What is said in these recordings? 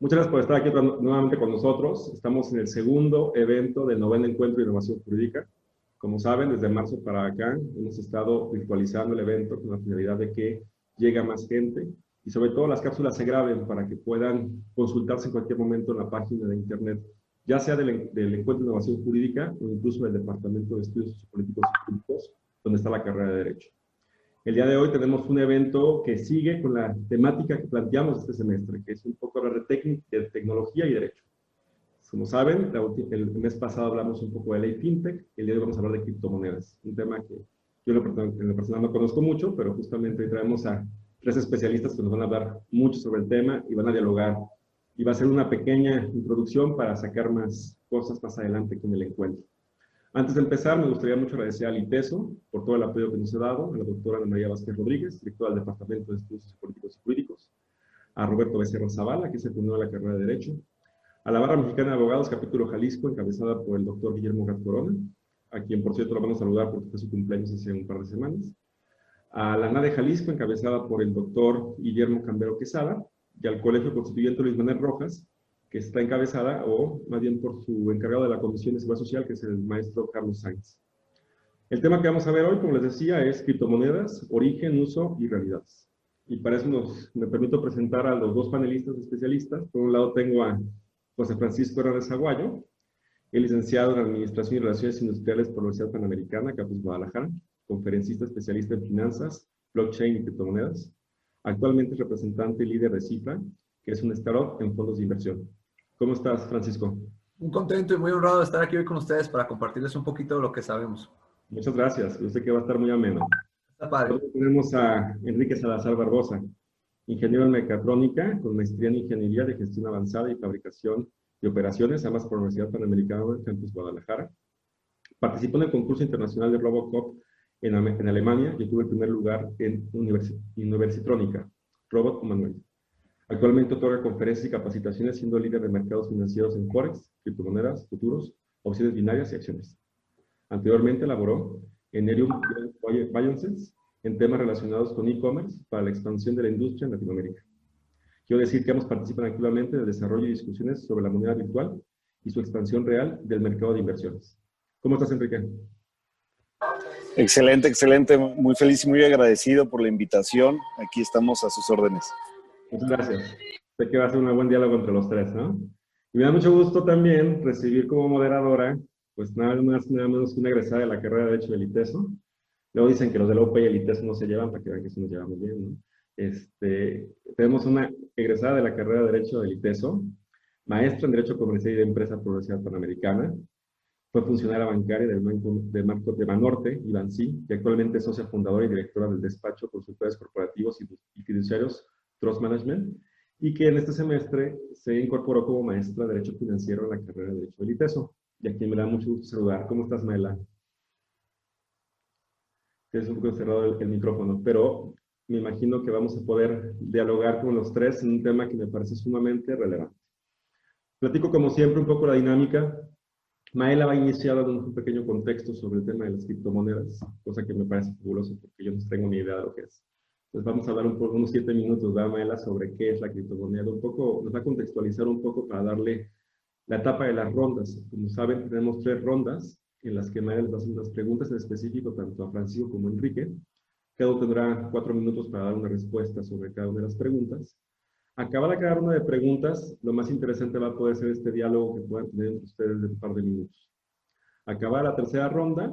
Muchas gracias por estar aquí nuevamente con nosotros. Estamos en el segundo evento del noveno encuentro de innovación jurídica. Como saben, desde marzo para acá hemos estado virtualizando el evento con la finalidad de que llegue a más gente y sobre todo las cápsulas se graben para que puedan consultarse en cualquier momento en la página de internet, ya sea del, del Encuentro de Innovación Jurídica o incluso del Departamento de Estudios Sociopolíticos y Jurídicos, donde está la carrera de Derecho. El día de hoy tenemos un evento que sigue con la temática que planteamos este semestre, que es un poco hablar de, de tecnología y derecho. Como saben, el mes pasado hablamos un poco de ley fintech, el día de hoy vamos a hablar de criptomonedas, un tema que yo en lo personal no conozco mucho, pero justamente hoy traemos a tres especialistas que nos van a hablar mucho sobre el tema y van a dialogar. Y va a ser una pequeña introducción para sacar más cosas más adelante con el encuentro. Antes de empezar, me gustaría mucho agradecer al ITESO por todo el apoyo que nos ha dado, a la doctora Ana María Vázquez Rodríguez, directora del Departamento de Estudios Políticos y Jurídicos, a Roberto Becerra Zavala, que primero de la carrera de Derecho, a la Barra Mexicana de Abogados, capítulo Jalisco, encabezada por el doctor Guillermo Corona, a quien por cierto lo vamos a saludar porque fue su cumpleaños hace un par de semanas, a la NADE Jalisco, encabezada por el doctor Guillermo Cambero Quesada, y al Colegio Constituyente Luis Manuel Rojas, que está encabezada, o más bien por su encargado de la Comisión de Seguridad Social, que es el maestro Carlos Sainz. El tema que vamos a ver hoy, como les decía, es criptomonedas, origen, uso y realidades. Y para eso nos, me permito presentar a los dos panelistas especialistas. Por un lado tengo a José Francisco Hernández Aguayo, el licenciado en Administración y Relaciones Industriales por la Universidad Panamericana, Campus Guadalajara, conferencista especialista en finanzas, blockchain y criptomonedas. Actualmente es representante y líder de Cifra, que es un startup en fondos de inversión. ¿Cómo estás, Francisco? Un contento y muy honrado de estar aquí hoy con ustedes para compartirles un poquito de lo que sabemos. Muchas gracias. Yo sé que va a estar muy ameno. Está padre. tenemos a Enrique Salazar Barbosa, ingeniero en mecatrónica con maestría en ingeniería de gestión avanzada y fabricación de operaciones, ambas por la Universidad Panamericana Campus Guadalajara. Participó en el concurso internacional de Robocop en, en Alemania y tuvo el primer lugar en Universitrónica, Robot Manuel. Actualmente otorga conferencias y capacitaciones siendo líder de mercados financieros en Forex, criptomonedas, futuros, opciones binarias y acciones. Anteriormente elaboró en Erium Biosense en temas relacionados con e-commerce para la expansión de la industria en Latinoamérica. Quiero decir que ambos participan activamente en el desarrollo y discusiones sobre la moneda virtual y su expansión real del mercado de inversiones. ¿Cómo estás, Enrique? Excelente, excelente. Muy feliz y muy agradecido por la invitación. Aquí estamos a sus órdenes. Muchas gracias. Sé que va a ser un buen diálogo entre los tres, ¿no? Y me da mucho gusto también recibir como moderadora, pues nada más, nada menos que una egresada de la carrera de Derecho del ITESO. Luego dicen que los del OPE y el ITESO no se llevan, para que vean que sí nos llevamos bien, ¿no? Este, tenemos una egresada de la carrera de Derecho del ITESO, maestra en Derecho Comercial y de Empresa por la Universidad Panamericana, fue funcionaria bancaria del Banco de, Marco de Banorte, IBANCI, y actualmente es socia fundadora y directora del despacho Consultores Corporativos y Fiduciarios Trust Management, y que en este semestre se incorporó como maestra de Derecho Financiero en la carrera de Derecho del ITESO. Y aquí me da mucho gusto saludar. ¿Cómo estás, Maela? Tienes un poco cerrado el, micrófono, pero me imagino que vamos a poder dialogar con los tres en un tema que me parece sumamente relevante. Platico como siempre un poco la dinámica. Maela va a iniciar dando un pequeño contexto sobre el tema de las criptomonedas, cosa que me parece fabuloso porque yo no tengo ni idea de lo que es. Entonces vamos a hablar un poco, unos siete minutos, ¿verdad, Maela, sobre qué es la criptomoneda. Un poco, nos va a contextualizar un poco para darle la etapa de las rondas. Como saben, tenemos tres rondas en las que Maela les va a hacer unas preguntas en específico tanto a Francisco como a Enrique. Cada uno tendrá cuatro minutos para dar una respuesta sobre cada una de las preguntas. Acabada cada una de preguntas, lo más interesante va a poder ser este diálogo que puedan tener ustedes de un par de minutos. Acabada la tercera ronda,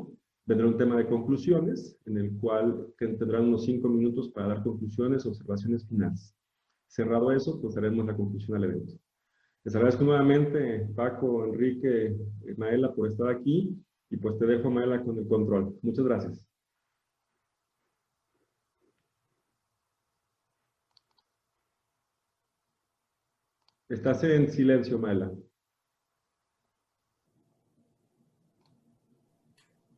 Vendrá un tema de conclusiones, en el cual tendrán unos cinco minutos para dar conclusiones, observaciones finales. Cerrado eso, pues haremos la conclusión al evento. Les agradezco nuevamente, Paco, Enrique, Maela, por estar aquí, y pues te dejo, Maela, con el control. Muchas gracias. Estás en silencio, Maela.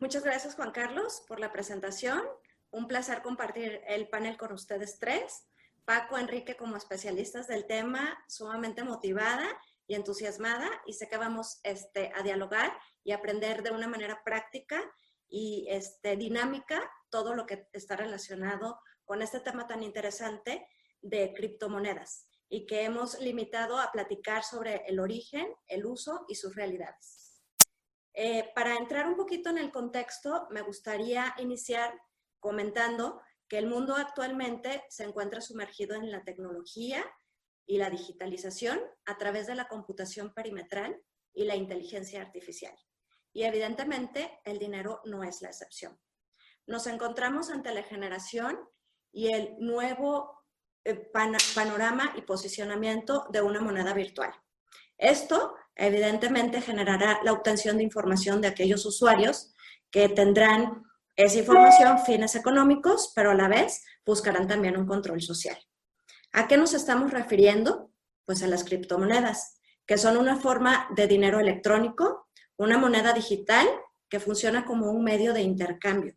Muchas gracias, Juan Carlos, por la presentación. Un placer compartir el panel con ustedes tres. Paco, Enrique, como especialistas del tema, sumamente motivada y entusiasmada y sé que vamos este, a dialogar y aprender de una manera práctica y este, dinámica todo lo que está relacionado con este tema tan interesante de criptomonedas y que hemos limitado a platicar sobre el origen, el uso y sus realidades. Eh, para entrar un poquito en el contexto, me gustaría iniciar comentando que el mundo actualmente se encuentra sumergido en la tecnología y la digitalización a través de la computación perimetral y la inteligencia artificial. Y evidentemente el dinero no es la excepción. Nos encontramos ante la generación y el nuevo eh, panorama y posicionamiento de una moneda virtual. Esto evidentemente generará la obtención de información de aquellos usuarios que tendrán esa información fines económicos, pero a la vez buscarán también un control social. ¿A qué nos estamos refiriendo? Pues a las criptomonedas, que son una forma de dinero electrónico, una moneda digital que funciona como un medio de intercambio.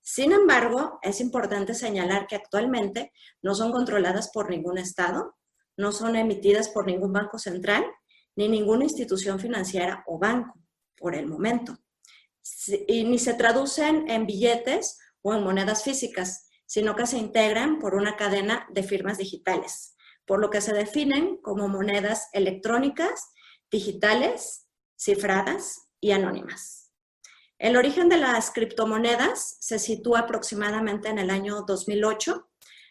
Sin embargo, es importante señalar que actualmente no son controladas por ningún Estado, no son emitidas por ningún banco central, ni ninguna institución financiera o banco, por el momento. Y ni se traducen en billetes o en monedas físicas, sino que se integran por una cadena de firmas digitales, por lo que se definen como monedas electrónicas, digitales, cifradas y anónimas. El origen de las criptomonedas se sitúa aproximadamente en el año 2008,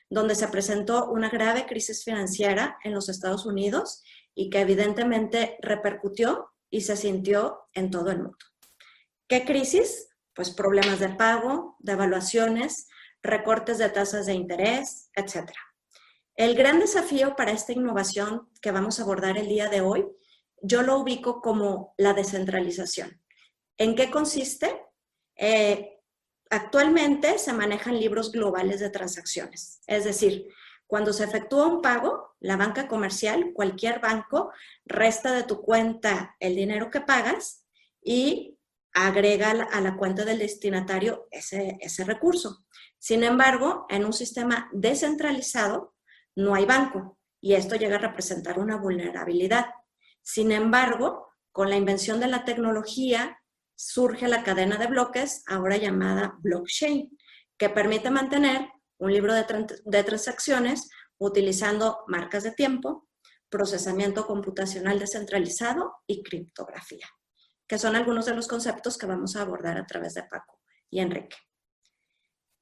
donde se presentó una grave crisis financiera en los Estados Unidos y que evidentemente repercutió y se sintió en todo el mundo. ¿Qué crisis? Pues problemas de pago, de evaluaciones, recortes de tasas de interés, etc. El gran desafío para esta innovación que vamos a abordar el día de hoy, yo lo ubico como la descentralización. ¿En qué consiste? Eh, actualmente se manejan libros globales de transacciones, es decir, cuando se efectúa un pago, la banca comercial, cualquier banco, resta de tu cuenta el dinero que pagas y agrega a la cuenta del destinatario ese, ese recurso. Sin embargo, en un sistema descentralizado no hay banco y esto llega a representar una vulnerabilidad. Sin embargo, con la invención de la tecnología surge la cadena de bloques, ahora llamada blockchain, que permite mantener un libro de, de transacciones utilizando marcas de tiempo, procesamiento computacional descentralizado y criptografía, que son algunos de los conceptos que vamos a abordar a través de Paco y Enrique.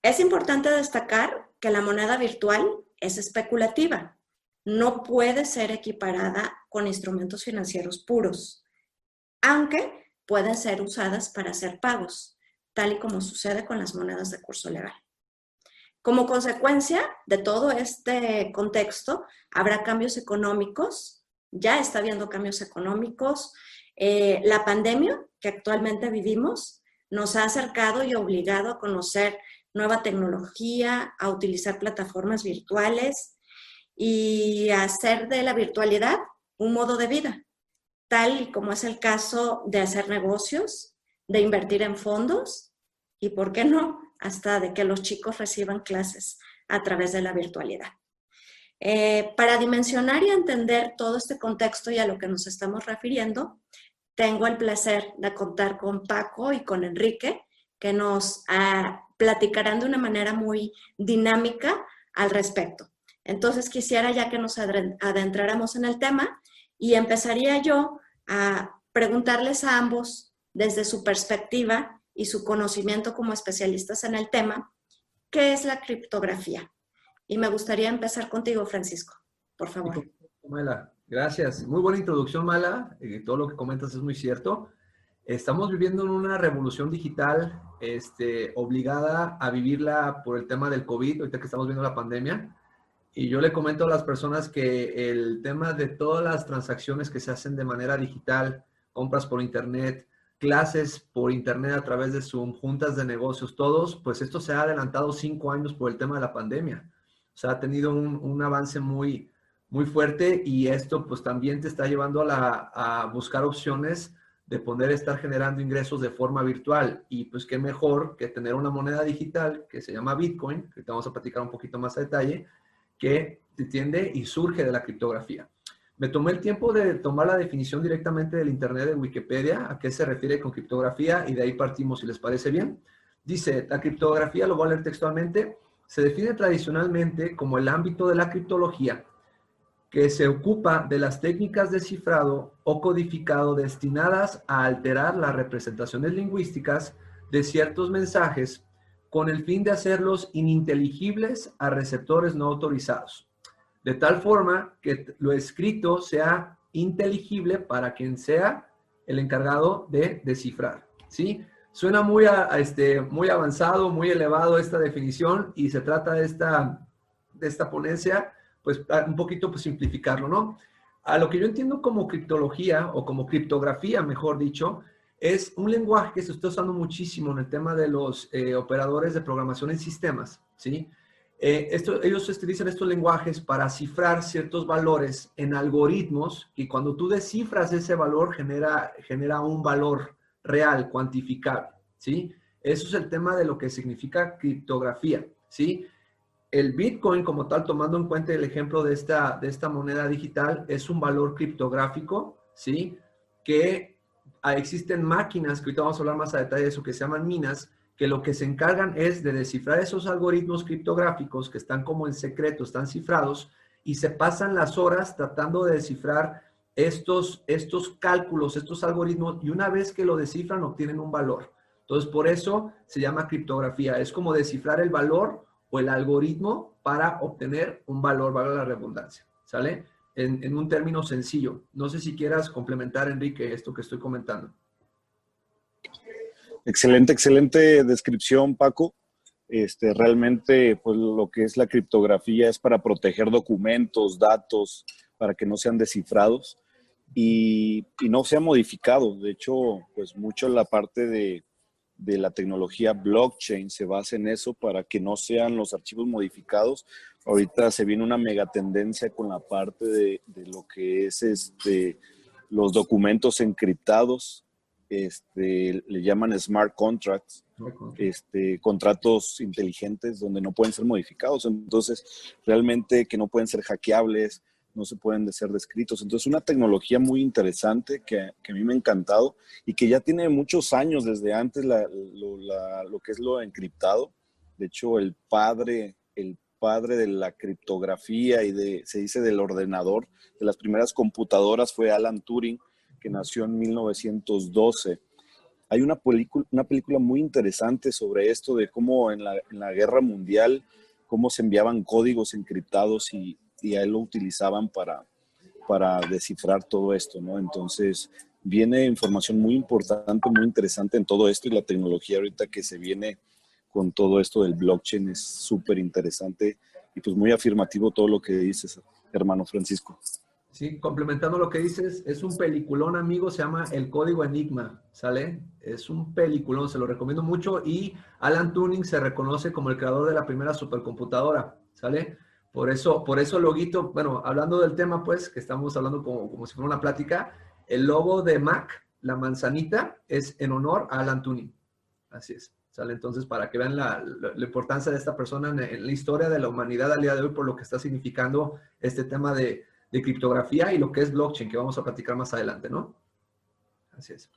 Es importante destacar que la moneda virtual es especulativa, no puede ser equiparada con instrumentos financieros puros, aunque pueden ser usadas para hacer pagos, tal y como sucede con las monedas de curso legal. Como consecuencia de todo este contexto, habrá cambios económicos, ya está habiendo cambios económicos. Eh, la pandemia que actualmente vivimos nos ha acercado y obligado a conocer nueva tecnología, a utilizar plataformas virtuales y a hacer de la virtualidad un modo de vida, tal y como es el caso de hacer negocios, de invertir en fondos y, ¿por qué no?, hasta de que los chicos reciban clases a través de la virtualidad. Eh, para dimensionar y entender todo este contexto y a lo que nos estamos refiriendo, tengo el placer de contar con Paco y con Enrique, que nos ah, platicarán de una manera muy dinámica al respecto. Entonces quisiera ya que nos adentráramos en el tema y empezaría yo a preguntarles a ambos desde su perspectiva y su conocimiento como especialistas en el tema, ¿qué es la criptografía? Y me gustaría empezar contigo, Francisco, por favor. Mala, gracias. Muy buena introducción, Mala. Eh, todo lo que comentas es muy cierto. Estamos viviendo en una revolución digital este, obligada a vivirla por el tema del COVID, ahorita que estamos viendo la pandemia. Y yo le comento a las personas que el tema de todas las transacciones que se hacen de manera digital, compras por internet, clases por internet a través de Zoom, juntas de negocios, todos, pues esto se ha adelantado cinco años por el tema de la pandemia. O sea, ha tenido un, un avance muy, muy fuerte y esto pues también te está llevando a, la, a buscar opciones de poder estar generando ingresos de forma virtual. Y pues qué mejor que tener una moneda digital que se llama Bitcoin, que te vamos a platicar un poquito más a detalle, que te tiende y surge de la criptografía. Me tomé el tiempo de tomar la definición directamente del Internet de Wikipedia, a qué se refiere con criptografía, y de ahí partimos, si les parece bien. Dice, la criptografía, lo voy a leer textualmente, se define tradicionalmente como el ámbito de la criptología que se ocupa de las técnicas de cifrado o codificado destinadas a alterar las representaciones lingüísticas de ciertos mensajes con el fin de hacerlos ininteligibles a receptores no autorizados, de tal forma que lo escrito sea inteligible para quien sea el encargado de descifrar. ¿sí? Suena muy, este, muy avanzado, muy elevado esta definición y se trata de esta, de esta ponencia pues un poquito pues simplificarlo, ¿no? A lo que yo entiendo como criptología o como criptografía, mejor dicho, es un lenguaje que se está usando muchísimo en el tema de los eh, operadores de programación en sistemas, ¿sí? Eh, esto, ellos utilizan estos lenguajes para cifrar ciertos valores en algoritmos y cuando tú descifras ese valor genera, genera un valor real, cuantificable, ¿sí? Eso es el tema de lo que significa criptografía, ¿sí? el Bitcoin como tal, tomando en cuenta el ejemplo de esta, de esta moneda digital, es un valor criptográfico, ¿sí? Que ah, existen máquinas, que ahorita vamos a hablar más a detalle de eso, que se llaman minas, que lo que se encargan es de descifrar esos algoritmos criptográficos que están como en secreto, están cifrados, y se pasan las horas tratando de descifrar estos, estos cálculos, estos algoritmos, y una vez que lo descifran, obtienen un valor. Entonces, por eso se llama criptografía. Es como descifrar el valor el algoritmo para obtener un valor, valga la redundancia, ¿sale? En, un término sencillo. No sé si quieras complementar, Enrique, esto que estoy comentando. Excelente, excelente descripción, Paco. Este, realmente, pues lo que es la criptografía es para proteger documentos, datos, para que no sean descifrados y, y no sea modificado. De hecho, pues mucho la parte de, de la tecnología blockchain se basa en eso para que no sean los archivos modificados. Ahorita se viene una mega tendencia con la parte de, lo que es este, los documentos encriptados, este, le llaman smart contracts, este, contratos inteligentes donde no pueden ser modificados. Entonces, realmente que no pueden ser hackeables, no se pueden ser descritos. Entonces, una tecnología muy interesante que, a mí me ha encantado y que ya tiene muchos años desde antes lo, que es lo encriptado. De hecho, el padre, el padre de la criptografía y de, se dice del ordenador, de las primeras computadoras fue Alan Turing, nació en 1912. Hay una película, una película muy interesante sobre esto, de cómo en la, en la guerra mundial, cómo se enviaban códigos encriptados y, y a él lo utilizaban para, para descifrar todo esto, ¿no? Entonces, viene información muy importante, muy interesante en todo esto y la tecnología ahorita que se viene con todo esto del blockchain es súper interesante y pues muy afirmativo todo lo que dices, hermano Francisco. Sí, complementando lo que dices, es un peliculón, amigo, se llama El Código Enigma, ¿sale? Es un peliculón, se lo recomiendo mucho y Alan Turing se reconoce como el creador de la primera supercomputadora, ¿sale? Por eso, por eso loguito, bueno, hablando del tema, pues, que estamos hablando como, como si fuera una plática, el logo de Mac, la manzanita, es en honor a Alan Turing. Así es. ¿Sale? Entonces, para que vean la, importancia de esta persona en, la historia de la humanidad al día de hoy, por lo que está significando este tema de, de criptografía y lo que es blockchain, que vamos a platicar más adelante, ¿no? Así es.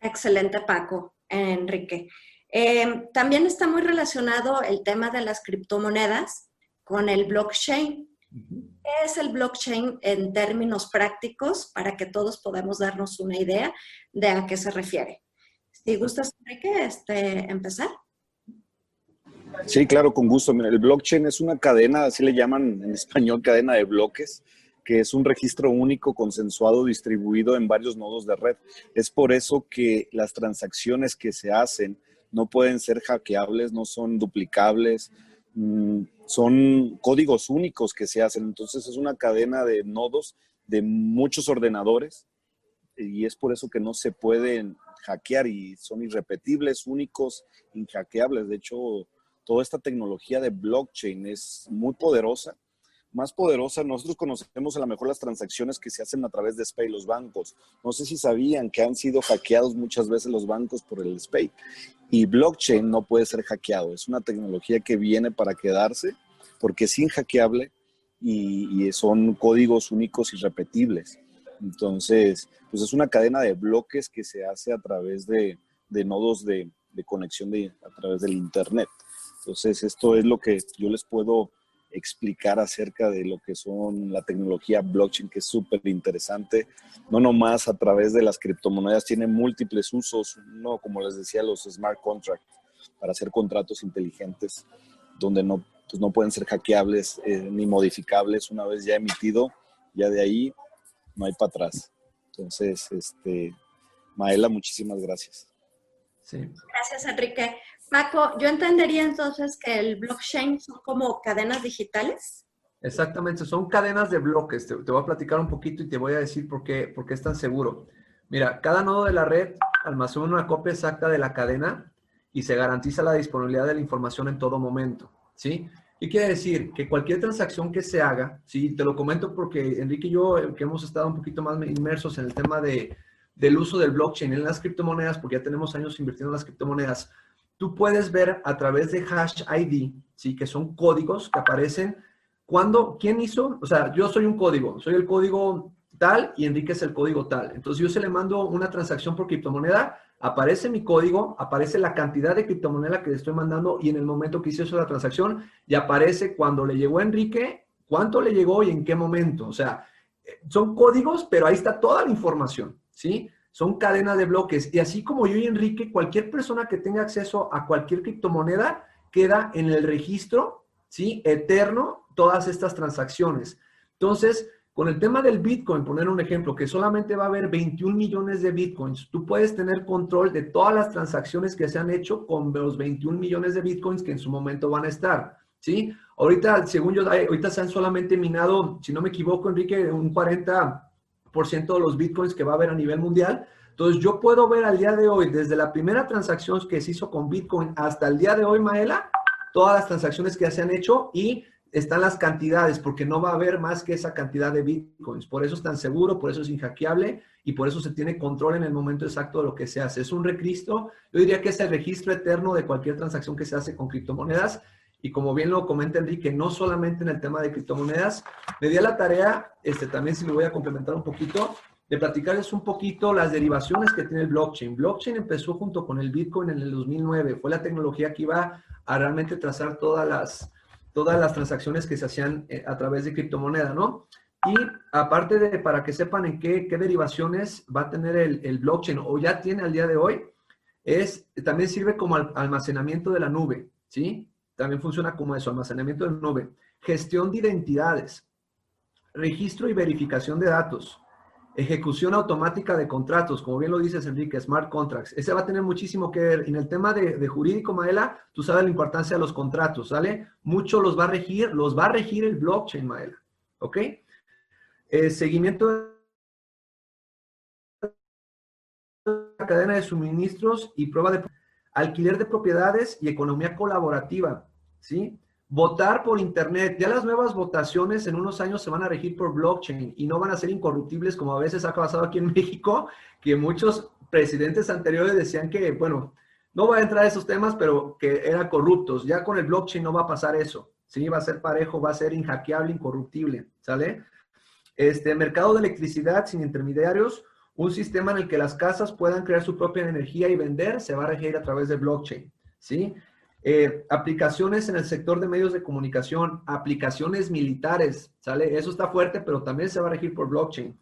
Excelente, Paco, Enrique. Eh, también está muy relacionado el tema de las criptomonedas con el blockchain. ¿Qué es el blockchain en términos prácticos para que todos podamos darnos una idea de a qué se refiere? Si gustas, Enrique, este, empezar. Sí, claro, con gusto. el blockchain es una cadena, así le llaman en español, cadena de bloques, que es un registro único, consensuado, distribuido en varios nodos de red. Es por eso que las transacciones que se hacen no pueden ser hackeables, no son duplicables, mm, son códigos únicos que se hacen. Entonces es una cadena de nodos de muchos ordenadores y es por eso que no se pueden hackear y son irrepetibles, únicos, inhackeables. De hecho, toda esta tecnología de blockchain es muy poderosa, más poderosa. Nosotros conocemos a lo mejor las transacciones que se hacen a través de SPAY, los bancos. No sé si sabían que han sido hackeados muchas veces los bancos por el SPAY. Y blockchain no puede ser hackeado. Es una tecnología que viene para quedarse porque es inhackeable y, y son códigos únicos y repetibles. Entonces, pues es una cadena de bloques que se hace a través de, de nodos de, de conexión de, a través del Internet. Entonces, esto es lo que yo les puedo explicar acerca de lo que son la tecnología blockchain, que es súper interesante. No nomás a través de las criptomonedas, tiene múltiples usos, no como les decía, los smart contracts, para hacer contratos inteligentes, donde no, pues no pueden ser hackeables eh, ni modificables una vez ya emitido, ya de ahí no hay para atrás. Entonces, este, Maela, muchísimas gracias. Sí. Gracias, Enrique. Paco, yo entendería entonces que el blockchain son como cadenas digitales. Exactamente, son cadenas de bloques. Te, voy a platicar un poquito y te voy a decir por qué, por qué es tan seguro. Mira, cada nodo de la red almacena una copia exacta de la cadena y se garantiza la disponibilidad de la información en todo momento, ¿sí? ¿Qué quiere decir? Que cualquier transacción que se haga, sí, te lo comento porque Enrique y yo, eh, que hemos estado un poquito más inmersos en el tema de, del uso del blockchain en las criptomonedas, porque ya tenemos años invirtiendo en las criptomonedas, tú puedes ver a través de hash ID, ¿sí? que son códigos que aparecen cuando, ¿quién hizo? O sea, yo soy un código, soy el código tal y Enrique es el código tal. Entonces yo se le mando una transacción por criptomoneda, aparece mi código, aparece la cantidad de criptomoneda que le estoy mandando y en el momento que hice eso la transacción y aparece cuando le llegó a Enrique, cuánto le llegó y en qué momento. O sea, eh, son códigos, pero ahí está toda la información, ¿sí? Son cadenas de bloques. Y así como yo y Enrique, cualquier persona que tenga acceso a cualquier criptomoneda queda en el registro, ¿sí? Eterno, todas estas transacciones. Entonces, con el tema del Bitcoin, poner un ejemplo, que solamente va a haber 21 millones de Bitcoins, tú puedes tener control de todas las transacciones que se han hecho con los 21 millones de Bitcoins que en su momento van a estar, ¿sí? Ahorita, según yo, ahorita se han solamente minado, si no me equivoco, Enrique, un 40 ciento de los bitcoins que va a haber a nivel mundial. Entonces, yo puedo ver al día de hoy, desde la primera transacción que se hizo con Bitcoin hasta el día de hoy, Maela, todas las transacciones que se han hecho y están las cantidades, porque no va a haber más que esa cantidad de Bitcoins. Por eso es tan seguro, por eso es inhackeable y por eso se tiene control en el momento exacto de lo que se hace. Es un registro, yo diría que es el registro eterno de cualquier transacción que se hace con criptomonedas y como bien lo comenta Enrique, no solamente en el tema de criptomonedas, me di a la tarea, este, también si me voy a complementar un poquito, de platicarles un poquito las derivaciones que tiene el blockchain. Blockchain empezó junto con el Bitcoin en el 2009, fue la tecnología que iba a realmente trazar todas las, todas las transacciones que se hacían eh, a través de criptomoneda, ¿no? Y aparte de, para que sepan en qué, qué derivaciones va a tener el, el, blockchain o ya tiene al día de hoy, es, también sirve como almacenamiento de la nube, ¿sí? También funciona como eso, almacenamiento de nube, gestión de identidades, registro y verificación de datos, ejecución automática de contratos, como bien lo dices, Enrique, smart contracts. Ese va a tener muchísimo que ver. En el tema de, jurídico, Maela, tú sabes la importancia de los contratos, ¿sale? Mucho los va a regir, los va a regir el blockchain, Maela, ¿ok? Eh, seguimiento de la cadena de suministros y prueba de alquiler de propiedades y economía colaborativa, ¿sí? Votar por Internet. Ya las nuevas votaciones en unos años se van a regir por blockchain y no van a ser incorruptibles como a veces ha pasado aquí en México, que muchos presidentes anteriores decían que, bueno, no voy a entrar a esos temas, pero que eran corruptos. Ya con el blockchain no va a pasar eso, ¿sí? Va a ser parejo, va a ser inhackeable, incorruptible, ¿sale? Este, mercado de electricidad sin intermediarios, un sistema en el que las casas puedan crear su propia energía y vender se va a regir a través de blockchain, ¿sí? Eh, aplicaciones en el sector de medios de comunicación, aplicaciones militares, ¿sale? Eso está fuerte, pero también se va a regir por blockchain.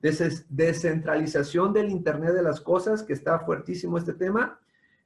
descentralización del Internet de las Cosas, que está fuertísimo este tema.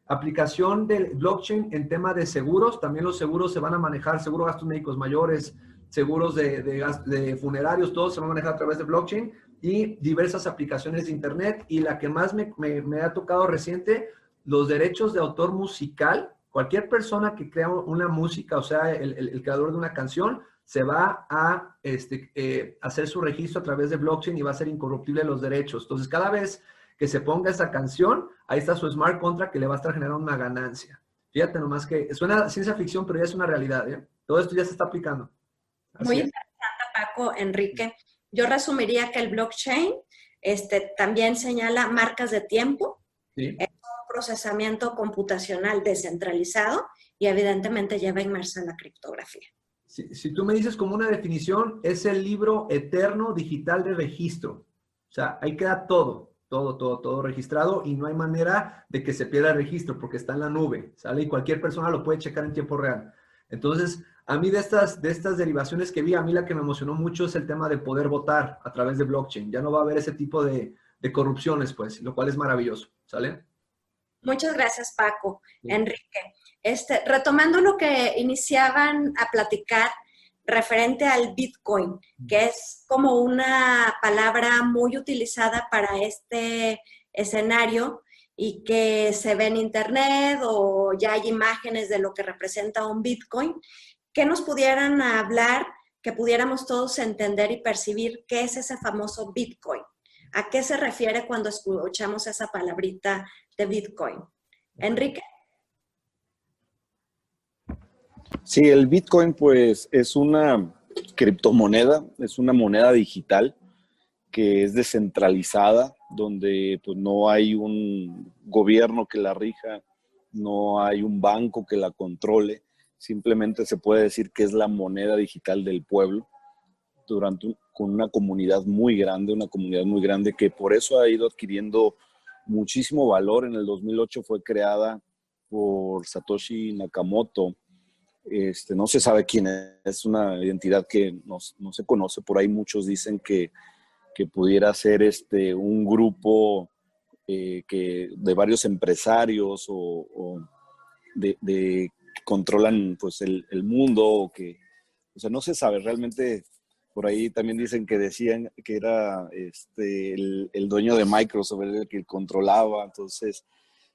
Aplicación del blockchain en tema de seguros. También los seguros se van a manejar, seguro gastos médicos mayores, seguros de, de funerarios, todos se van a manejar a través de blockchain y diversas aplicaciones de Internet. Y la que más me, me, ha tocado reciente, los derechos de autor musical. Cualquier persona que crea una música, o sea, el, el, creador de una canción, se va a este, eh, hacer su registro a través de blockchain y va a ser incorruptible los derechos. Entonces, cada vez que se ponga esa canción, ahí está su smart contract que le va a estar generando una ganancia. Fíjate nomás que suena ciencia ficción, pero ya es una realidad. ¿eh? Todo esto ya se está aplicando. Muy interesante, Paco, Enrique, yo resumiría que el blockchain este, también señala marcas de tiempo, es un procesamiento computacional descentralizado y evidentemente lleva inmersa la criptografía. Si, si, tú me dices como una definición, es el libro eterno digital de registro. O sea, ahí queda todo, todo, todo, todo registrado y no hay manera de que se pierda el registro porque está en la nube, ¿sale? Y cualquier persona lo puede checar en tiempo real. Entonces, a mí de estas, de estas derivaciones que vi, a mí la que me emocionó mucho es el tema de poder votar a través de blockchain. Ya no va a haber ese tipo de, de corrupciones, pues, lo cual es maravilloso, ¿sale? Muchas gracias, Paco. Enrique, este, retomando lo que iniciaban a platicar referente al Bitcoin, que es como una palabra muy utilizada para este escenario y que se ve en Internet o ya hay imágenes de lo que representa un Bitcoin, que nos pudieran hablar, que pudiéramos todos entender y percibir qué es ese famoso Bitcoin. ¿A qué se refiere cuando escuchamos esa palabrita de Bitcoin? Enrique. Sí, el Bitcoin pues es una criptomoneda, es una moneda digital que es descentralizada, donde pues no hay un gobierno que la rija, no hay un banco que la controle, simplemente se puede decir que es la moneda digital del pueblo durante con una comunidad muy grande, una comunidad muy grande que por eso ha ido adquiriendo muchísimo valor. En el 2008 fue creada por Satoshi Nakamoto. Este, no se sabe quién es, es una identidad que no, no se conoce. Por ahí muchos dicen que, que pudiera ser este, un grupo eh, que, de varios empresarios o, de, controlan pues, el, mundo. O que, o sea, no se sabe realmente por ahí también dicen que decían que era este, el, el, dueño de Microsoft el que controlaba. Entonces,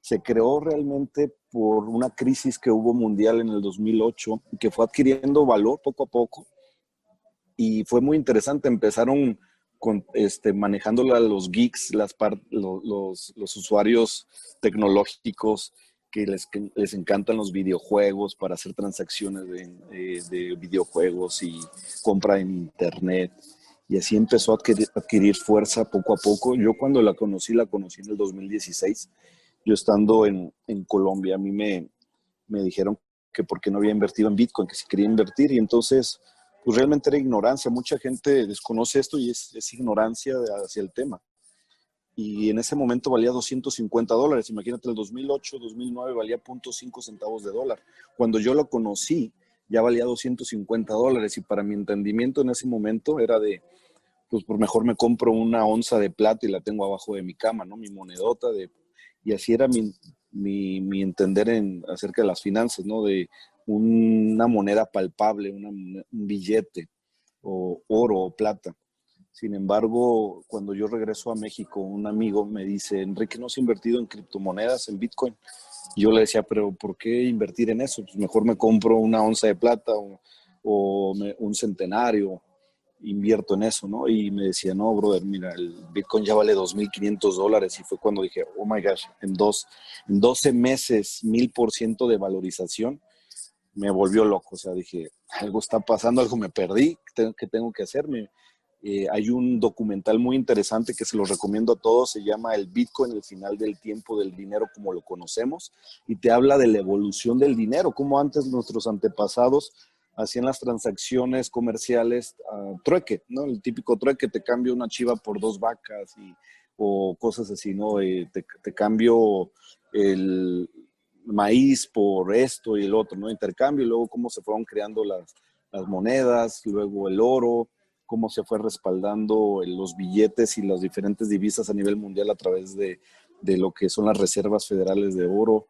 se creó realmente por una crisis que hubo mundial en el 2008, que fue adquiriendo valor poco a poco. Y fue muy interesante. Empezaron con, este, manejándola los geeks, las los, los usuarios tecnológicos, que les, que les, encantan los videojuegos para hacer transacciones de, eh, de, videojuegos y compra en internet. Y así empezó a adquirir, adquirir, fuerza poco a poco. Yo cuando la conocí, la conocí en el 2016. Yo estando en, en Colombia, a mí me, me dijeron que porque no había invertido en Bitcoin, que si quería invertir. Y entonces, pues realmente era ignorancia. Mucha gente desconoce esto y es, es ignorancia hacia el tema y en ese momento valía 250 dólares. Imagínate, el 2008, 2009 valía 0.5 centavos de dólar. Cuando yo lo conocí, ya valía 250 dólares y para mi entendimiento en ese momento era de, pues por mejor me compro una onza de plata y la tengo abajo de mi cama, ¿no? Mi monedota de... Y así era mi, mi, mi entender en, acerca de las finanzas, ¿no? De una moneda palpable, una, un billete o oro o plata. Sin embargo, cuando yo regreso a México, un amigo me dice, Enrique, ¿no has invertido en criptomonedas, en Bitcoin? Yo le decía, pero ¿por qué invertir en eso? Pues mejor me compro una onza de plata o, un centenario, invierto en eso, ¿no? Y me decía, no, brother, mira, el Bitcoin ya vale 2.500 dólares. Y fue cuando dije, oh my gosh, en, dos, en 12 meses, 1.000% de valorización, me volvió loco. O sea, dije, algo está pasando, algo me perdí, ¿qué tengo que hacer? Me, eh, hay un documental muy interesante que se lo recomiendo a todos, se llama El Bitcoin, el final del tiempo del dinero como lo conocemos, y te habla de la evolución del dinero, como antes nuestros antepasados hacían las transacciones comerciales uh, trueque, ¿no? El típico trueque, te cambio una chiva por dos vacas y, o cosas así, ¿no? Eh, te, te, cambio el maíz por esto y el otro, ¿no? Intercambio y luego cómo se fueron creando las, las monedas, luego el oro, cómo se fue respaldando los billetes y las diferentes divisas a nivel mundial a través de, de lo que son las reservas federales de oro,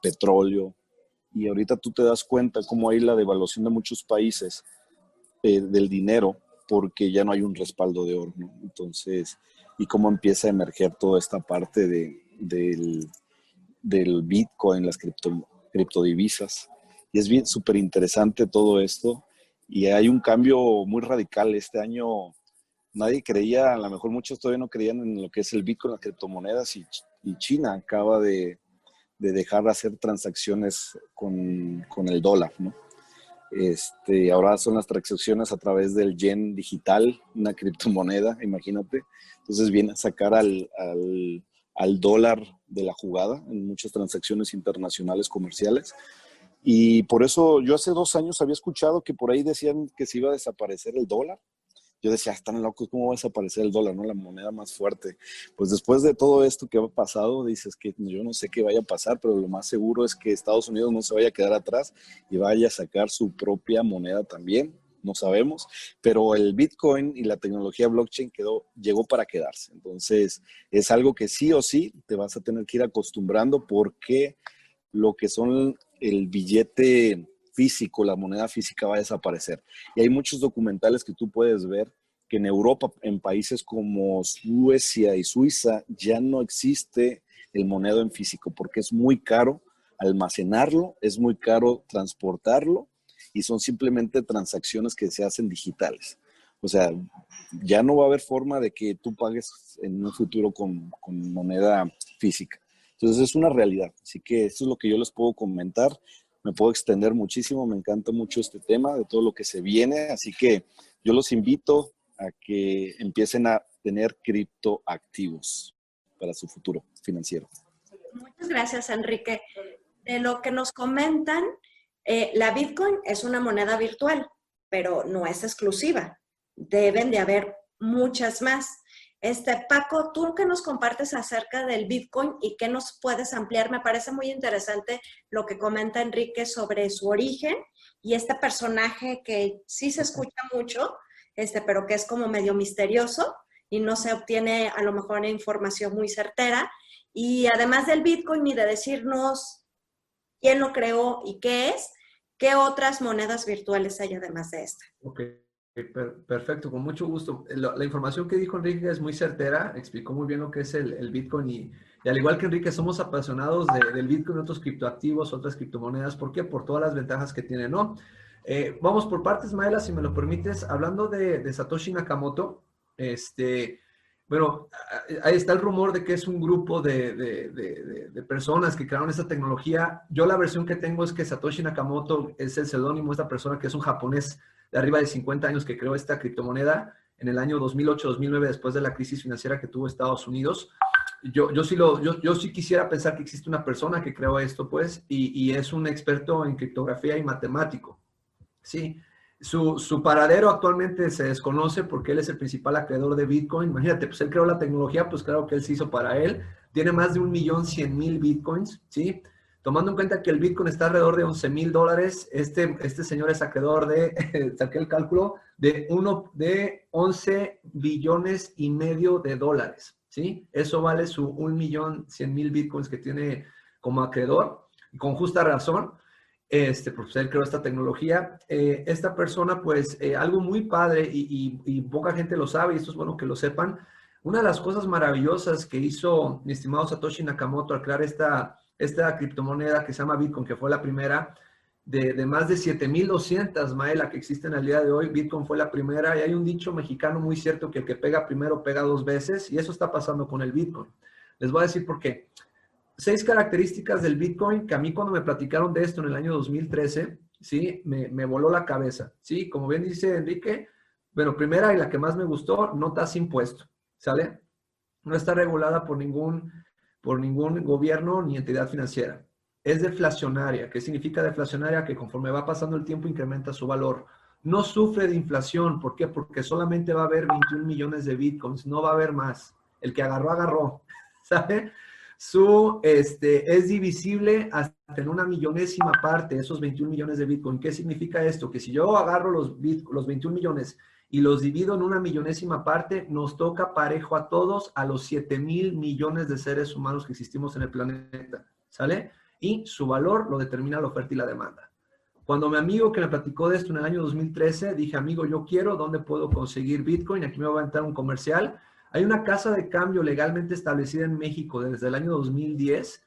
petróleo. Y ahorita tú te das cuenta cómo hay la devaluación de muchos países eh, del dinero porque ya no hay un respaldo de oro, ¿no? Entonces, y cómo empieza a emerger toda esta parte de, del, del Bitcoin, las cripto, criptodivisas. Y es bien súper interesante todo esto y hay un cambio muy radical. Este año nadie creía, a lo mejor muchos todavía no creían en lo que es el Bitcoin, las criptomonedas, y, y China acaba de, de, dejar de hacer transacciones con, con, el dólar, ¿no? Este, ahora son las transacciones a través del yen digital, una criptomoneda, imagínate. Entonces viene a sacar al, al, al dólar de la jugada en muchas transacciones internacionales comerciales. Y por eso yo hace dos años había escuchado que por ahí decían que se iba a desaparecer el dólar yo decía, ah, están locos, ¿cómo va a desaparecer el dólar, no? La moneda más fuerte. Pues después de todo esto que ha pasado, dices que yo no sé qué vaya a pasar, pero lo más seguro es que Estados Unidos no se vaya a quedar atrás y vaya a sacar su propia moneda también, no sabemos, pero el Bitcoin y la tecnología blockchain quedó, llegó para quedarse. Entonces, es algo que sí o sí te vas a tener que ir acostumbrando porque lo que son el billete físico, la moneda física va a desaparecer. Y hay muchos documentales que tú puedes ver que en Europa, en países como Suecia y Suiza, ya no existe el moneda en físico porque es muy caro almacenarlo, es muy caro transportarlo y son simplemente transacciones que se hacen digitales. O sea, ya no va a haber forma de que tú pagues en un futuro con, con moneda física. Entonces es una realidad. Así que esto es lo que yo les puedo comentar me puedo extender muchísimo, me encanta mucho este tema de todo lo que se viene, así que yo los invito a que empiecen a tener criptoactivos para su futuro financiero. Muchas gracias, Enrique. De lo que nos comentan, eh, la Bitcoin es una moneda virtual, pero no es exclusiva. Deben de haber muchas más. Este, Paco, tú que nos compartes acerca del Bitcoin y qué nos puedes ampliar, me parece muy interesante lo que comenta Enrique sobre su origen y este personaje que sí se escucha mucho, este, pero que es como medio misterioso y no se obtiene a lo mejor información muy certera. Y además del Bitcoin y de decirnos quién lo creó y qué es, ¿qué otras monedas virtuales hay además de esta? Okay. Perfecto, con mucho gusto. La, información que dijo Enrique es muy certera, explicó muy bien lo que es el, Bitcoin y, al igual que Enrique, somos apasionados del Bitcoin otros criptoactivos, otras criptomonedas. ¿Por qué? Por todas las ventajas que tiene, ¿no? Eh, vamos por partes, Maela, si me lo permites. Hablando de, Satoshi Nakamoto, este, bueno, ahí está el rumor de que es un grupo de, de, personas que crearon esta tecnología. Yo la versión que tengo es que Satoshi Nakamoto es el seudónimo de esta persona que es un japonés de arriba de 50 años que creó esta criptomoneda en el año 2008-2009, después de la crisis financiera que tuvo Estados Unidos. Yo, yo, sí lo, yo, yo, sí quisiera pensar que existe una persona que creó esto, pues, y, y es un experto en criptografía y matemático. Sí, su, su, paradero actualmente se desconoce porque él es el principal acreedor de Bitcoin. Imagínate, pues él creó la tecnología, pues claro que él se hizo para él. Tiene más de un millón cien mil Bitcoins, ¿sí? Tomando en cuenta que el Bitcoin está alrededor de 11 mil dólares, este, este señor es acreedor de, saqué el cálculo, de, uno, de 11 billones y medio de dólares. ¿sí? Eso vale su 1 millón 100 mil Bitcoins que tiene como acreedor, con justa razón. Este, pues él creó esta tecnología. Eh, esta persona, pues, eh, algo muy padre y, y, poca gente lo sabe, y esto es bueno que lo sepan. Una de las cosas maravillosas que hizo mi estimado Satoshi Nakamoto al crear esta, esta criptomoneda que se llama Bitcoin, que fue la primera, de, de más de 7.200, Maela, que existen al día de hoy. Bitcoin fue la primera y hay un dicho mexicano muy cierto que el que pega primero pega dos veces y eso está pasando con el Bitcoin. Les voy a decir por qué. Seis características del Bitcoin que a mí cuando me platicaron de esto en el año 2013, sí, me, me voló la cabeza. Sí, como bien dice Enrique, bueno, primera y la que más me gustó, no tasa impuesto, ¿sale? No está regulada por ningún por ningún gobierno ni entidad financiera. Es deflacionaria. ¿Qué significa deflacionaria? Que conforme va pasando el tiempo incrementa su valor. No sufre de inflación. ¿Por qué? Porque solamente va a haber 21 millones de bitcoins, no va a haber más. El que agarró, agarró. ¿Sabe? Su, este, es divisible hasta en una millonésima parte, esos 21 millones de bitcoin. ¿Qué significa esto? Que si yo agarro los, los 21 millones y los divido en una millonésima parte, nos toca parejo a todos, a los 7 mil millones de seres humanos que existimos en el planeta, ¿sale? Y su valor lo determina la oferta y la demanda. Cuando mi amigo que me platicó de esto en el año 2013, dije, amigo, yo quiero, ¿dónde puedo conseguir Bitcoin? Aquí me va a entrar un comercial. Hay una casa de cambio legalmente establecida en México desde el año 2010.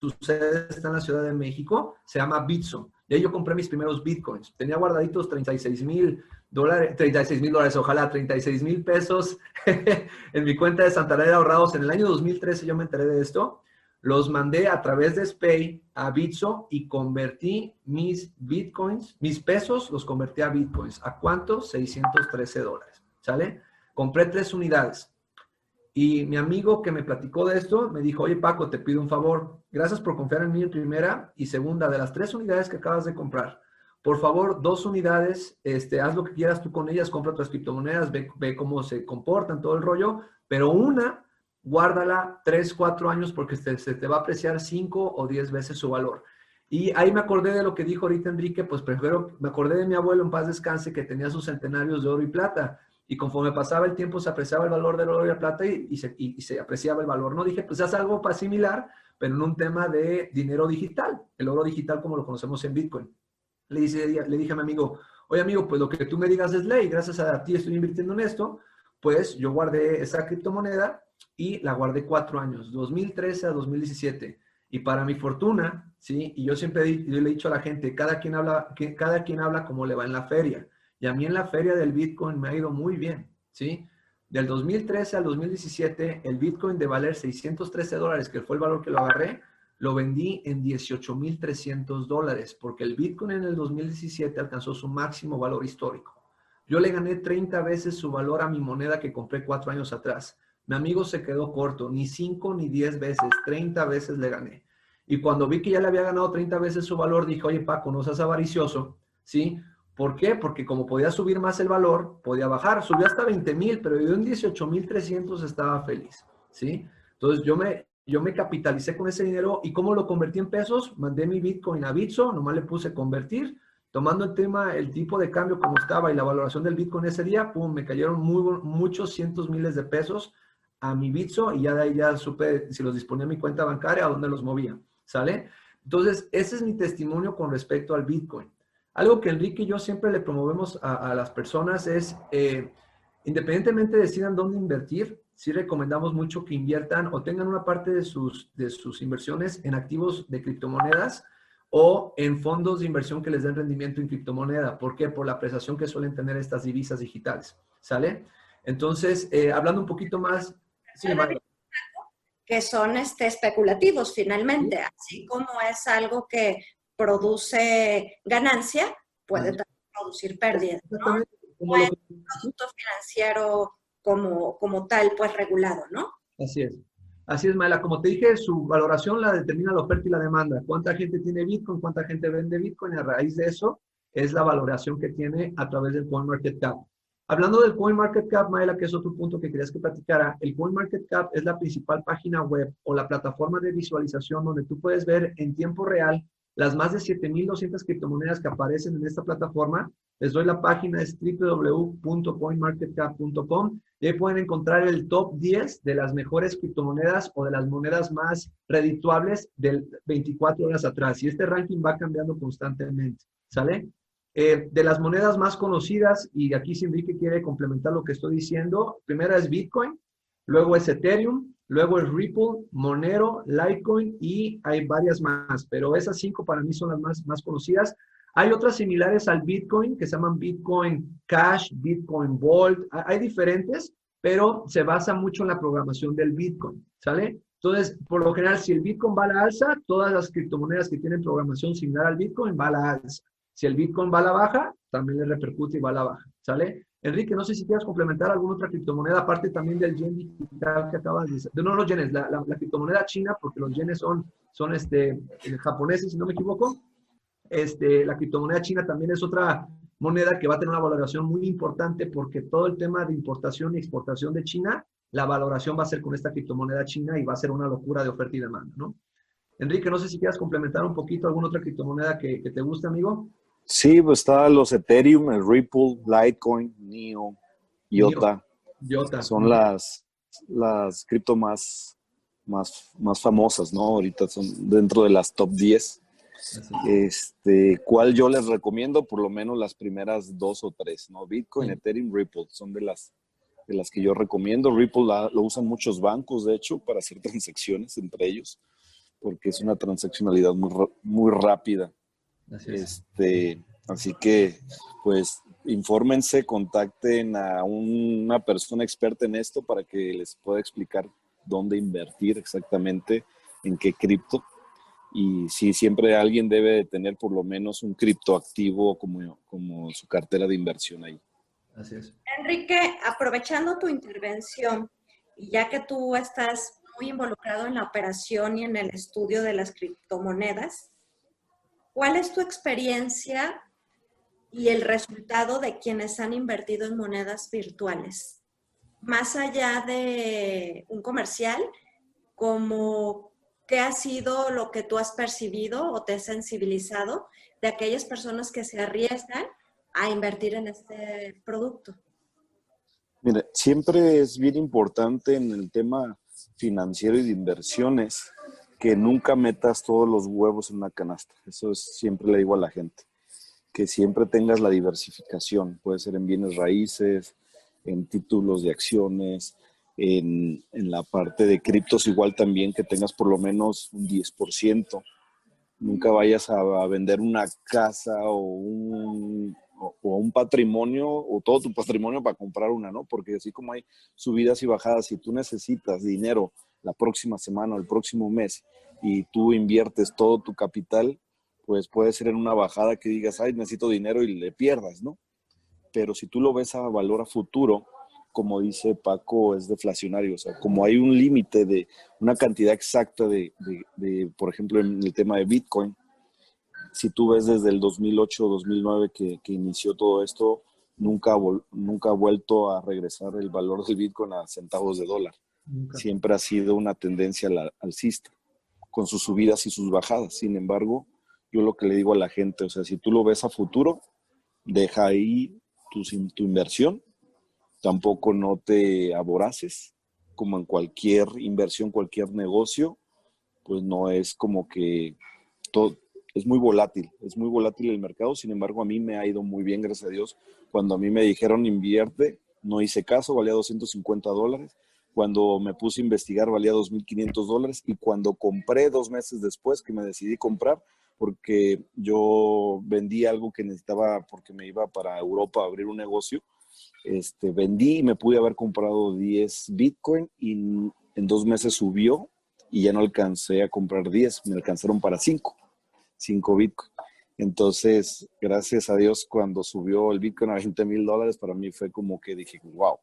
Su sede está en la Ciudad de México. Se llama Bitso. Y ahí yo compré mis primeros Bitcoins. Tenía guardaditos 36 mil dólares, 36 mil dólares, ojalá 36 mil pesos en mi cuenta de Santander ahorrados. En el año 2013 yo me enteré de esto. los mandé a través de SPAY a Bitso y convertí mis bitcoins, mis pesos, los convertí a bitcoins. ¿A cuánto? 613 dólares. ¿Sale? Compré tres unidades. Y mi amigo que me platicó de esto me dijo, oye Paco, te pido un favor. Gracias por confiar en mí en primera y segunda, de las tres unidades que acabas de comprar. Por favor, dos unidades, este, haz lo que quieras tú con ellas, compra otras criptomonedas, ve, ve cómo se comportan, todo el rollo, pero una guárdala 3, 4 años porque se, te va a apreciar 5 o 10 veces su valor. Y ahí me acordé de lo que dijo ahorita Enrique, pues prefiero, me acordé de mi abuelo en paz descanse que tenía sus centenarios de oro y plata. Y conforme pasaba el tiempo se apreciaba el valor del oro y la plata y, se, y, se, apreciaba el valor. No dije, pues haz algo para similar, pero en un tema de dinero digital, el oro digital como lo conocemos en Bitcoin. Le, dice, le dije a mi amigo, oye amigo, pues lo que tú me digas es ley, gracias a ti estoy invirtiendo en esto, pues yo guardé esa criptomoneda y la guardé cuatro años, 2013 a 2017. Y para mi fortuna, ¿sí? Y yo siempre le he dicho a la gente, cada quien, habla, cada quien habla como le va en la feria. Y a mí en la feria del Bitcoin me ha ido muy bien, ¿sí? Del 2013 al 2017, el Bitcoin de valer 613 dólares, que fue el valor que lo agarré, lo vendí en 18.300 dólares, porque el Bitcoin en el 2017 alcanzó su máximo valor histórico. Yo le gané 30 veces su valor a mi moneda que compré cuatro años atrás. Mi amigo se quedó corto, ni 5 ni 10 veces, 30 veces le gané. Y cuando vi que ya le había ganado 30 veces su valor, dije, oye Paco, no seas avaricioso, ¿sí? ¿Por qué? Porque como podía subir más el valor, podía bajar. Subió hasta 20 mil, pero yo en 18 mil 300 estaba feliz, ¿sí? Entonces yo me, yo me capitalicé con ese dinero y ¿cómo lo convertí en pesos? Mandé mi Bitcoin a Bitso, nomás le puse convertir tomando el tema, el tipo de cambio como estaba y la valoración del Bitcoin ese día, pum, me cayeron muchos cientos miles de pesos a mi Bitso y ya de ahí ya supe si los disponía mi cuenta bancaria, a dónde los movía, ¿sale? Entonces, ese es mi testimonio con respecto al Bitcoin. Algo que Enrique y yo siempre le promovemos a, las personas es, eh, independientemente decidan dónde invertir, sí recomendamos mucho que inviertan o tengan una parte de sus, de sus inversiones en activos de criptomonedas o en fondos de inversión que les den rendimiento en criptomoneda. ¿Por qué? Por la apreciación que suelen tener estas divisas digitales. ¿Sale? Entonces, eh, hablando un poquito más... que son este, especulativos finalmente, así como es algo que produce ganancia, puede también producir pérdidas. ¿no? No es un producto financiero como, como tal, pues regulado, ¿no? Así es. Así es, Maela. Como te dije, su valoración la determina la oferta y la demanda. ¿Cuánta gente tiene Bitcoin? ¿Cuánta gente vende Bitcoin? Y a raíz de eso es la valoración que tiene a través del CoinMarketCap. Hablando del CoinMarketCap, Maela, que es otro punto que querías que platicara, el CoinMarketCap es la principal página web o la plataforma de visualización donde tú puedes ver en tiempo real las más de 7.200 criptomonedas que aparecen en esta plataforma. Les doy la página, es www.coinmarketcap.com y ahí pueden encontrar el top 10 de las mejores criptomonedas o de las monedas más redituables del 24 horas atrás. Y este ranking va cambiando constantemente, ¿sale? Eh, de las monedas más conocidas, y aquí Enrique quiere complementar lo que estoy diciendo, primera es Bitcoin, luego es Ethereum, Luego es Ripple, Monero, Litecoin y hay varias más, pero esas cinco para mí son las más, más conocidas. Hay otras similares al Bitcoin que se llaman Bitcoin Cash, Bitcoin Vault. Hay diferentes, pero se basa mucho en la programación del Bitcoin, ¿sale? Entonces, por lo general, si el Bitcoin va a la alza, todas las criptomonedas que tienen programación similar al Bitcoin va a la alza. Si el Bitcoin va a la baja, también le repercute y va a la baja, ¿sale? Enrique, no sé si quieres complementar alguna otra criptomoneda, aparte también del yen digital que acabas de decir. No, los yenes, la, la, criptomoneda china, porque los yenes son, son este, eh, japoneses, si no me equivoco. Este, la criptomoneda china también es otra moneda que va a tener una valoración muy importante porque todo el tema de importación y exportación de China, la valoración va a ser con esta criptomoneda china y va a ser una locura de oferta y demanda, ¿no? Enrique, no sé si quieres complementar un poquito alguna otra criptomoneda que, que te guste, amigo. Sí, pues está los Ethereum, el Ripple, Litecoin, NEO, IOTA. IOTA. Son las, las cripto más, más, más famosas, ¿no? Ahorita son dentro de las top 10. Este, ¿Cuál yo les recomiendo? Por lo menos las primeras dos o tres, ¿no? Bitcoin, Ethereum, Ripple, son de las, de las que yo recomiendo. Ripple lo usan muchos bancos, de hecho, para hacer transacciones entre ellos, porque es una transaccionalidad muy, muy rápida. Así, este, así que, pues, infórmense, contacten a una persona experta en esto para que les pueda explicar dónde invertir exactamente en qué cripto. Y sí, siempre alguien debe tener por lo menos un criptoactivo como, como su cartera de inversión ahí. Así es. Enrique, aprovechando tu intervención, y ya que tú estás muy involucrado en la operación y en el estudio de las criptomonedas, ¿cuál es tu experiencia y el resultado de quienes han invertido en monedas virtuales? Más allá de un comercial, como qué ha sido lo que tú has percibido o te has sensibilizado de aquellas personas que se arriesgan a invertir en este producto? Mira, siempre es bien importante en el tema financiero y de inversiones que nunca metas todos los huevos en una canasta. Eso es, siempre le digo a la gente, que siempre tengas la diversificación. Puede ser en bienes raíces, en títulos de acciones, en, en la parte de criptos igual también que tengas por lo menos un 10%. Nunca vayas a vender una casa o un o, un patrimonio o todo tu patrimonio para comprar una, ¿no? Porque así como hay subidas y bajadas, si tú necesitas dinero la próxima semana o el próximo mes y tú inviertes todo tu capital, pues puede ser en una bajada que digas, ay, necesito dinero y le pierdas, ¿no? Pero si tú lo ves a valor a futuro, como dice Paco, es deflacionario. O sea, como hay un límite de una cantidad exacta de, de, por ejemplo, en el tema de Bitcoin, si tú ves desde el 2008 o 2009 que, que, inició todo esto, nunca, nunca ha vuelto a regresar el valor del Bitcoin a centavos de dólar. Siempre ha sido una tendencia al, alcista, con sus subidas y sus bajadas. Sin embargo, yo lo que le digo a la gente, o sea, si tú lo ves a futuro, deja ahí tu, tu inversión, tampoco no te aboraces, como en cualquier inversión, cualquier negocio, pues no es como que todo, es muy volátil, es muy volátil el mercado, sin embargo a mí me ha ido muy bien, gracias a Dios. Cuando a mí me dijeron invierte, no hice caso, valía 250 dólares. Cuando me puse a investigar valía 2.500 dólares y cuando compré dos meses después que me decidí comprar, porque yo vendí algo que necesitaba porque me iba para Europa a abrir un negocio, este, vendí y me pude haber comprado 10 Bitcoin y en dos meses subió y ya no alcancé a comprar 10, me alcanzaron para 5. 5 Bitcoin. Entonces, gracias a Dios, cuando subió el Bitcoin a 20 mil dólares, para mí fue como que dije, wow,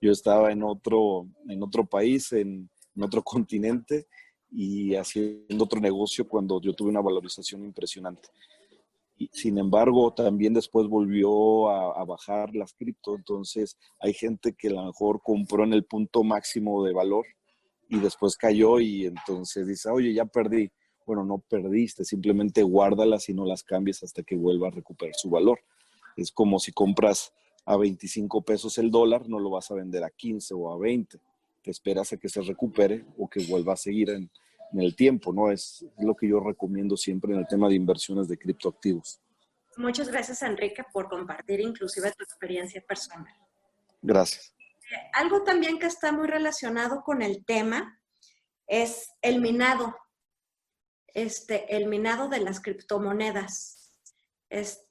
yo estaba en otro, en otro país, en, otro continente y haciendo otro negocio cuando yo tuve una valorización impresionante. Y, sin embargo, también después volvió a, a, bajar las cripto, entonces hay gente que a lo mejor compró en el punto máximo de valor y después cayó y entonces dice, oye, ya perdí bueno, no perdiste, simplemente guárdalas y no las cambies hasta que vuelva a recuperar su valor. Es como si compras a 25 pesos el dólar, no lo vas a vender a 15 o a 20. Te esperas a que se recupere o que vuelva a seguir en, el tiempo, ¿no? Es lo que yo recomiendo siempre en el tema de inversiones de criptoactivos. Muchas gracias, Enrique, por compartir inclusive tu experiencia personal. Gracias. Eh, algo también que está muy relacionado con el tema es el minado este, el minado de las criptomonedas. Este,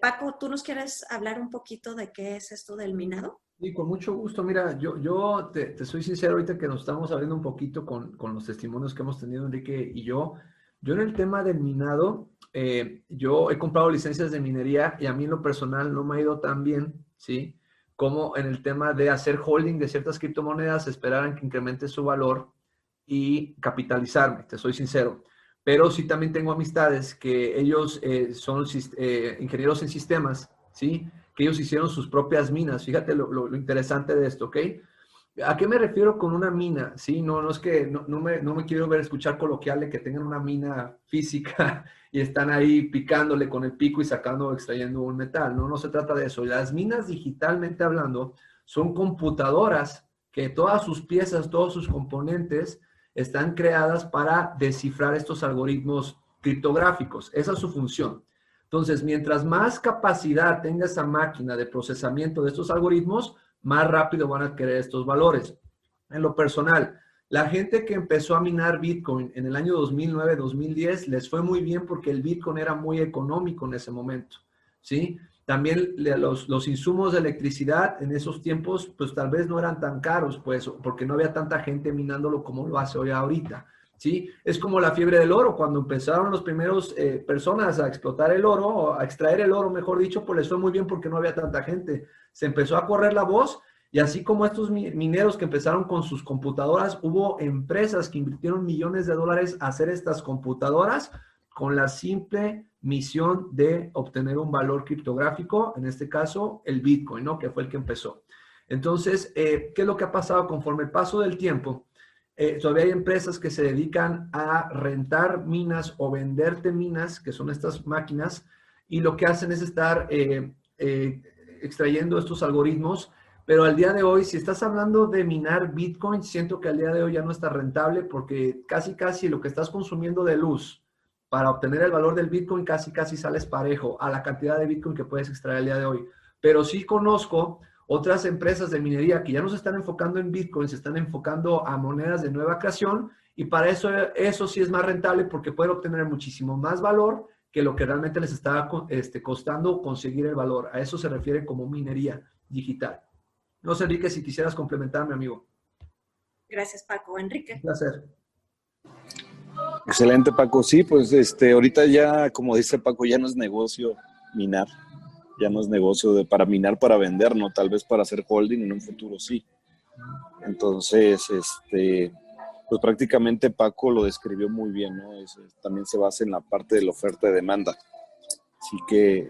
Paco, ¿tú nos quieres hablar un poquito de qué es esto del minado? Sí, con mucho gusto. Mira, yo, yo te, soy sincero ahorita que nos estamos abriendo un poquito con, con, los testimonios que hemos tenido Enrique y yo. Yo en el tema del minado, eh, yo he comprado licencias de minería y a mí en lo personal no me ha ido tan bien, ¿sí? Como en el tema de hacer holding de ciertas criptomonedas, esperar que incremente su valor y capitalizarme, te soy sincero pero sí también tengo amistades que ellos eh, son eh, ingenieros en sistemas, ¿sí? Que ellos hicieron sus propias minas. Fíjate lo, interesante de esto, ¿ok? ¿A qué me refiero con una mina? Sí, no, no es que no, no, me, no me quiero ver escuchar coloquial de que tengan una mina física y están ahí picándole con el pico y sacando o extrayendo un metal. No, no se trata de eso. Las minas digitalmente hablando son computadoras que todas sus piezas, todos sus componentes están creadas para descifrar estos algoritmos criptográficos. Esa es su función. Entonces, mientras más capacidad tenga esa máquina de procesamiento de estos algoritmos, más rápido van a adquirir estos valores. En lo personal, la gente que empezó a minar Bitcoin en el año 2009-2010 les fue muy bien porque el Bitcoin era muy económico en ese momento, ¿sí? También los, los, insumos de electricidad en esos tiempos, pues tal vez no eran tan caros, pues, porque no había tanta gente minándolo como lo hace hoy ahorita. ¿sí? Es como la fiebre del oro, cuando empezaron los primeros eh, personas a explotar el oro, o a extraer el oro, mejor dicho, pues les fue muy bien porque no había tanta gente. Se empezó a correr la voz y así como estos mineros que empezaron con sus computadoras, hubo empresas que invirtieron millones de dólares a hacer estas computadoras con la simple misión de obtener un valor criptográfico, en este caso el Bitcoin, ¿no? Que fue el que empezó. Entonces, eh, ¿qué es lo que ha pasado conforme el paso del tiempo? Eh, todavía hay empresas que se dedican a rentar minas o venderte minas, que son estas máquinas, y lo que hacen es estar eh, extrayendo estos algoritmos, pero al día de hoy, si estás hablando de minar Bitcoin, siento que al día de hoy ya no está rentable porque casi, casi lo que estás consumiendo de luz para obtener el valor del Bitcoin, casi, casi sales parejo a la cantidad de Bitcoin que puedes extraer al día de hoy. Pero sí conozco otras empresas de minería que ya no se están enfocando en Bitcoin, se están enfocando a monedas de nueva creación y para eso eso sí es más rentable porque pueden obtener muchísimo más valor que lo que realmente les está este, costando conseguir el valor. A eso se refiere como minería digital. No sé, Enrique, si quisieras complementarme, amigo. Gracias, Paco. Enrique. Un placer. Excelente, Paco. Sí, pues este, ahorita ya, como dice Paco, ya no es negocio minar ya no es negocio de para minar para vender, ¿no? Tal vez para hacer holding en un futuro sí. Entonces, este, pues prácticamente Paco lo describió muy bien, ¿no? también se basa en la parte de la oferta y demanda. Así que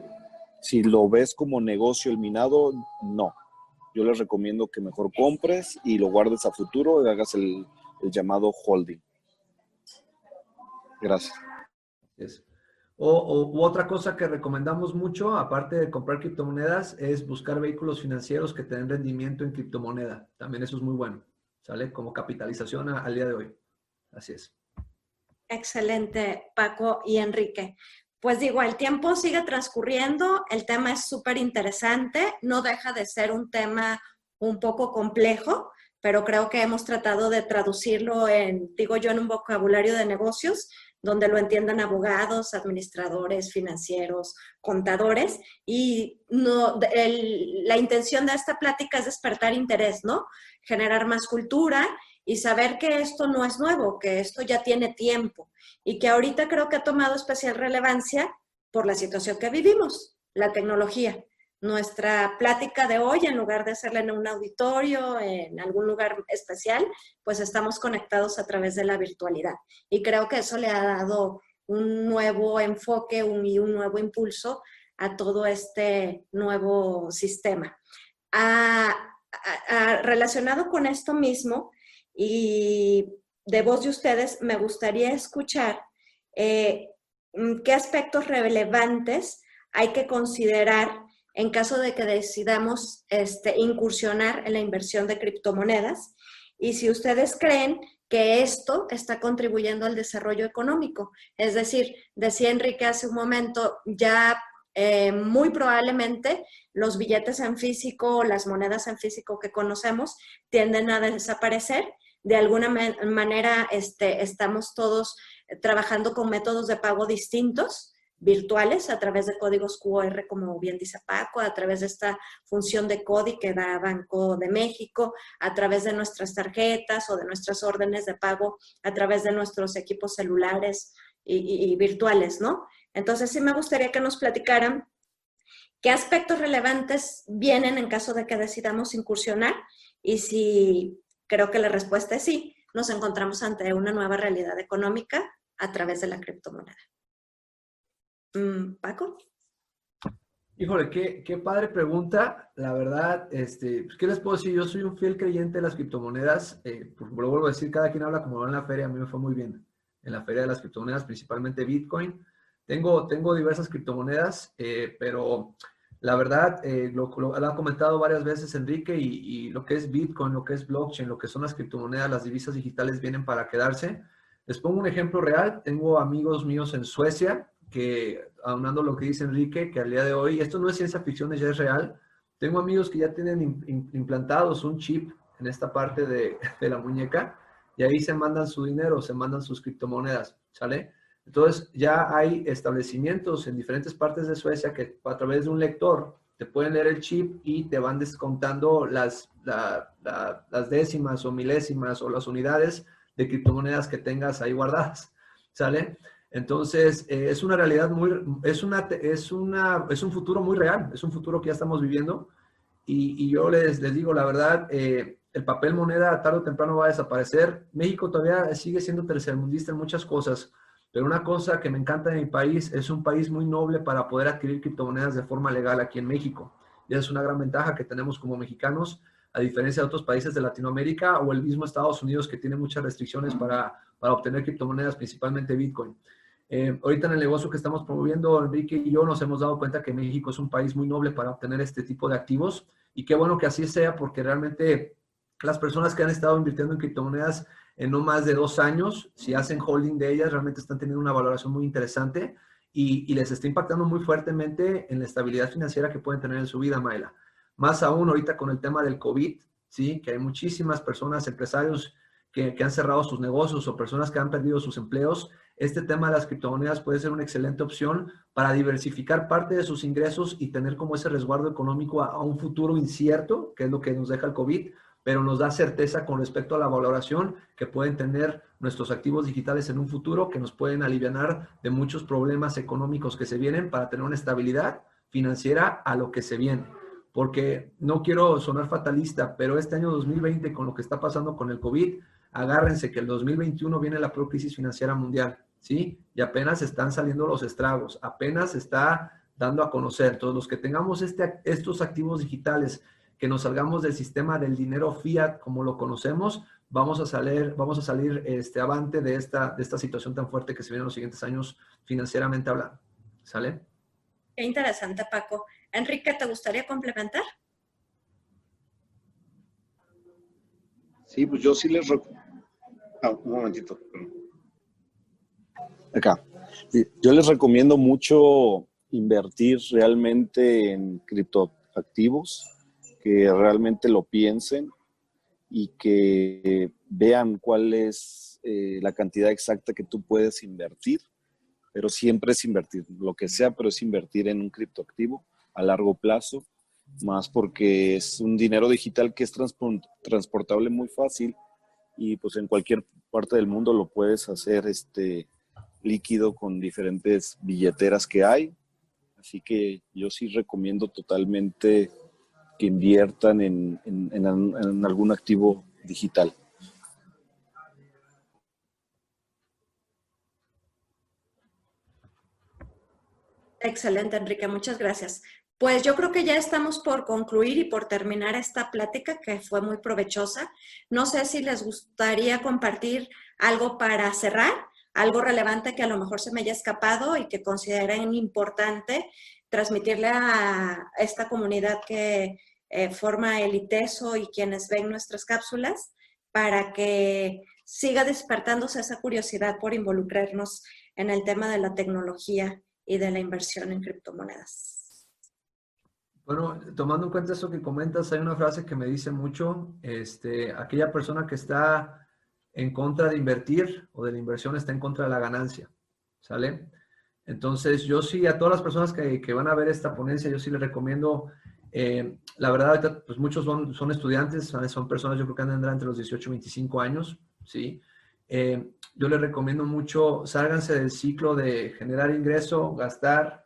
si lo ves como negocio el minado, no. Yo les recomiendo que mejor compres y lo guardes a futuro y hagas el, llamado holding. Gracias. O, otra cosa que recomendamos mucho, aparte de comprar criptomonedas, es buscar vehículos financieros que te den rendimiento en criptomoneda. También eso es muy bueno, ¿sale? Como capitalización al día de hoy. Así es. Excelente, Paco y Enrique. Pues digo, el tiempo sigue transcurriendo, el tema es súper interesante, no deja de ser un tema un poco complejo, pero creo que hemos tratado de traducirlo en, digo yo, en un vocabulario de negocios donde lo entiendan abogados, administradores, financieros, contadores. Y no, la intención de esta plática es despertar interés, ¿no? Generar más cultura y saber que esto no es nuevo, que esto ya tiene tiempo y que ahorita creo que ha tomado especial relevancia por la situación que vivimos, la tecnología nuestra plática de hoy, en lugar de hacerla en un auditorio, en algún lugar especial, pues estamos conectados a través de la virtualidad. Y creo que eso le ha dado un nuevo enfoque y un nuevo impulso a todo este nuevo sistema. relacionado con esto mismo y de voz de ustedes, me gustaría escuchar eh, qué aspectos relevantes hay que considerar en caso de que decidamos este, incursionar en la inversión de criptomonedas y si ustedes creen que esto está contribuyendo al desarrollo económico. Es decir, decía Enrique hace un momento, ya eh, muy probablemente los billetes en físico, las monedas en físico que conocemos tienden a desaparecer. De alguna manera este, estamos todos trabajando con métodos de pago distintos virtuales a través de códigos QR, como bien dice Paco, a través de esta función de CODI que da Banco de México, a través de nuestras tarjetas o de nuestras órdenes de pago, a través de nuestros equipos celulares y, virtuales, ¿no? Entonces sí me gustaría que nos platicaran qué aspectos relevantes vienen en caso de que decidamos incursionar y si creo que la respuesta es sí, nos encontramos ante una nueva realidad económica a través de la criptomoneda. Mm, Paco. Híjole, qué, qué, padre pregunta. La verdad, este, pues, ¿qué les puedo decir? Yo soy un fiel creyente de las criptomonedas. Eh, pues, lo vuelvo a decir, cada quien habla como va en la feria. A mí me fue muy bien en la feria de las criptomonedas, principalmente Bitcoin. Tengo, tengo diversas criptomonedas, eh, pero la verdad, eh, lo, lo, ha comentado varias veces Enrique, y, y, lo que es Bitcoin, lo que es blockchain, lo que son las criptomonedas, las divisas digitales vienen para quedarse. Les pongo un ejemplo real. Tengo amigos míos en Suecia que, aunando lo que dice Enrique, que al día de hoy, esto no es ciencia ficción, ya es real. Tengo amigos que ya tienen implantados un chip en esta parte de, de, la muñeca y ahí se mandan su dinero, se mandan sus criptomonedas, ¿sale? Entonces ya hay establecimientos en diferentes partes de Suecia que a través de un lector te pueden leer el chip y te van descontando las, las décimas o milésimas o las unidades de criptomonedas que tengas ahí guardadas, ¿sale? Entonces, eh, es una realidad muy, es, una, es, una, es un futuro muy real, es un futuro que ya estamos viviendo. Y, yo les, les digo, la verdad, eh, el papel moneda tarde o temprano va a desaparecer. México todavía sigue siendo tercermundista en muchas cosas, pero una cosa que me encanta de mi país es un país muy noble para poder adquirir criptomonedas de forma legal aquí en México. Y esa es una gran ventaja que tenemos como mexicanos, a diferencia de otros países de Latinoamérica o el mismo Estados Unidos que tiene muchas restricciones para, para obtener criptomonedas, principalmente Bitcoin. Eh, ahorita en el negocio que estamos promoviendo, Enrique y yo nos hemos dado cuenta que México es un país muy noble para obtener este tipo de activos y qué bueno que así sea porque realmente las personas que han estado invirtiendo en criptomonedas en no más de dos años, si hacen holding de ellas, realmente están teniendo una valoración muy interesante y, les está impactando muy fuertemente en la estabilidad financiera que pueden tener en su vida, Maela. Más aún ahorita con el tema del COVID, ¿sí? que hay muchísimas personas, empresarios que, han cerrado sus negocios o personas que han perdido sus empleos. Este tema de las criptomonedas puede ser una excelente opción para diversificar parte de sus ingresos y tener como ese resguardo económico a un futuro incierto, que es lo que nos deja el COVID, pero nos da certeza con respecto a la valoración que pueden tener nuestros activos digitales en un futuro, que nos pueden aliviar de muchos problemas económicos que se vienen para tener una estabilidad financiera a lo que se viene. Porque no quiero sonar fatalista, pero este año 2020, con lo que está pasando con el COVID, agárrense que el 2021 viene la peor crisis financiera mundial, ¿sí? Y apenas están saliendo los estragos, apenas está dando a conocer. Todos los que tengamos este, estos activos digitales que nos salgamos del sistema del dinero fiat como lo conocemos, vamos a salir, vamos a salir este, avante de esta, de esta situación tan fuerte que se viene en los siguientes años financieramente hablando. ¿Sale? Qué interesante, Paco. Enrique, ¿te gustaría complementar? Sí, pues yo sí les recomiendo. Ah, un momentito. Acá. Yo les recomiendo mucho invertir realmente en criptoactivos que realmente lo piensen y que vean cuál es eh, la cantidad exacta que tú puedes invertir, pero siempre es invertir, lo que sea, pero es invertir en un criptoactivo a largo plazo, más porque es un dinero digital que es transportable muy fácil y pues en cualquier parte del mundo lo puedes hacer este líquido con diferentes billeteras que hay. Así que yo sí recomiendo totalmente que inviertan en, en, algún activo digital. Excelente, Enrique, muchas gracias. Pues yo creo que ya estamos por concluir y por terminar esta plática que fue muy provechosa. No sé si les gustaría compartir algo para cerrar, algo relevante que a lo mejor se me haya escapado y que consideren importante transmitirle a esta comunidad que eh, forma el ITESO y quienes ven nuestras cápsulas para que siga despertándose esa curiosidad por involucrarnos en el tema de la tecnología y de la inversión en criptomonedas. Bueno, tomando en cuenta eso que comentas, hay una frase que me dice mucho, este, aquella persona que está en contra de invertir o de la inversión está en contra de la ganancia, ¿sale? Entonces, yo sí, a todas las personas que, van a ver esta ponencia, yo sí les recomiendo eh, la verdad, pues muchos son, son estudiantes, son personas yo creo que andan entre los 18 y 25 años, ¿sí? Eh, yo les recomiendo mucho, sálganse del ciclo de generar ingreso, gastar,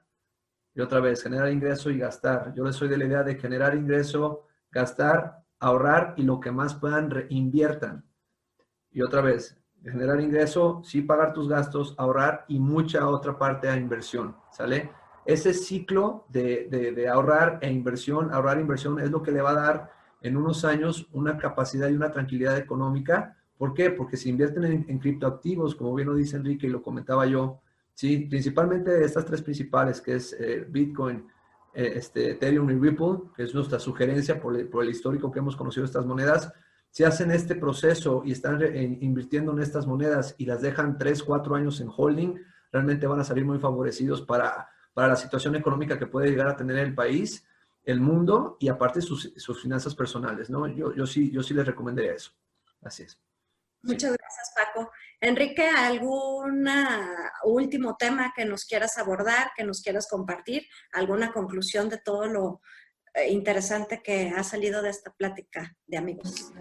y otra vez, generar ingreso y gastar. Yo les soy de la idea de generar ingreso, gastar, ahorrar y lo que más puedan reinviertan. Y otra vez, generar ingreso, sí pagar tus gastos, ahorrar y mucha otra parte a inversión, ¿sale? ese ciclo de, ahorrar e inversión, ahorrar e inversión es lo que le va a dar en unos años una capacidad y una tranquilidad económica. ¿Por qué? Porque si invierten en, criptoactivos, como bien lo dice Enrique y lo comentaba yo, ¿sí? principalmente estas tres principales, que es eh, Bitcoin, eh, este, Ethereum y Ripple, que es nuestra sugerencia por el, histórico que hemos conocido estas monedas, si hacen este proceso y están invirtiendo en estas monedas y las dejan tres, cuatro años en holding, realmente van a salir muy favorecidos para para la situación económica que puede llegar a tener el país, el mundo y aparte sus, sus finanzas personales, ¿no? Yo, yo, sí, yo sí les recomendaría eso. Así es. Muchas gracias, Paco. Enrique, ¿algún último tema que nos quieras abordar, que nos quieras compartir? ¿Alguna conclusión de todo lo eh, interesante que ha salido de esta plática de amigos?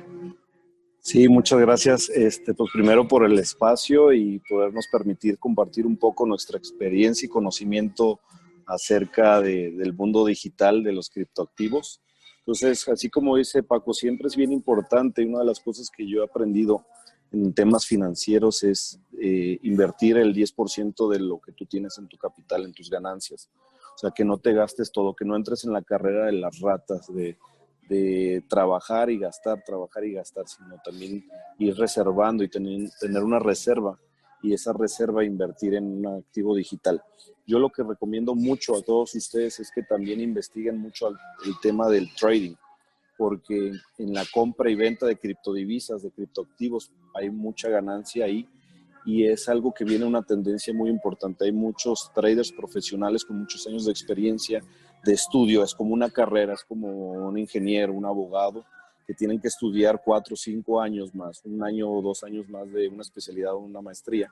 Sí, muchas gracias. Este, pues primero por el espacio y podernos permitir compartir un poco nuestra experiencia y conocimiento acerca del mundo digital de los criptoactivos. Entonces, así como dice Paco, siempre es bien importante una de las cosas que yo he aprendido en temas financieros es eh, invertir el 10% de lo que tú tienes en tu capital, en tus ganancias. O sea, que no te gastes todo, que no entres en la carrera de las ratas, de, de trabajar y gastar, trabajar y gastar, sino también ir reservando y tener, tener una reserva y esa reserva invertir en un activo digital. Yo lo que recomiendo mucho a todos ustedes es que también investiguen mucho el tema del trading porque en la compra y venta de criptodivisas, de criptoactivos, hay mucha ganancia ahí y es algo que viene una tendencia muy importante. Hay muchos traders profesionales con muchos años de experiencia, de estudio, es como una carrera, es como un ingeniero, un abogado, que tienen que estudiar cuatro o cinco años más, un año o dos años más de una especialidad o una maestría.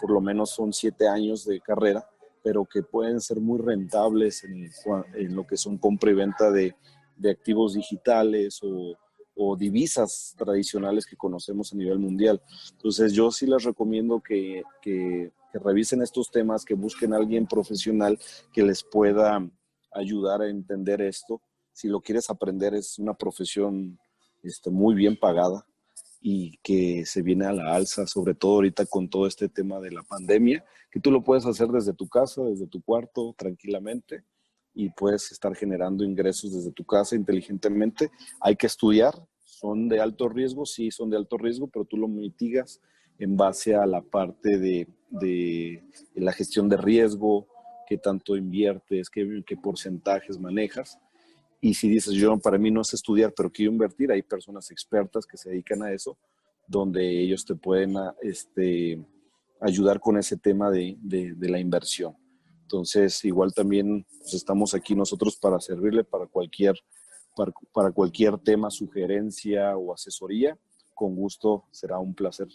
Por lo menos son siete años de carrera, pero que pueden ser muy rentables en, en lo que son compra y venta de de activos digitales o, divisas tradicionales que conocemos a nivel mundial. Entonces yo sí les recomiendo que, que, revisen estos temas, que busquen a alguien profesional que les pueda ayudar a entender esto. Si lo quieres aprender es una profesión este, muy bien pagada y que se viene a la alza, sobre todo ahorita con todo este tema de la pandemia, que tú lo puedes hacer desde tu casa, desde tu cuarto, tranquilamente y puedes estar generando ingresos desde tu casa inteligentemente. Hay que estudiar, son de alto riesgo, sí, son de alto riesgo, pero tú lo mitigas en base a la parte de, de la gestión de riesgo, qué tanto inviertes, qué, porcentajes manejas. Y si dices, yo para mí no es estudiar, pero quiero invertir, hay personas expertas que se dedican a eso, donde ellos te pueden este, ayudar con ese tema de, de la inversión. Entonces, igual también pues, estamos aquí nosotros para servirle para cualquier, para, cualquier tema, sugerencia o asesoría. Con gusto será un placer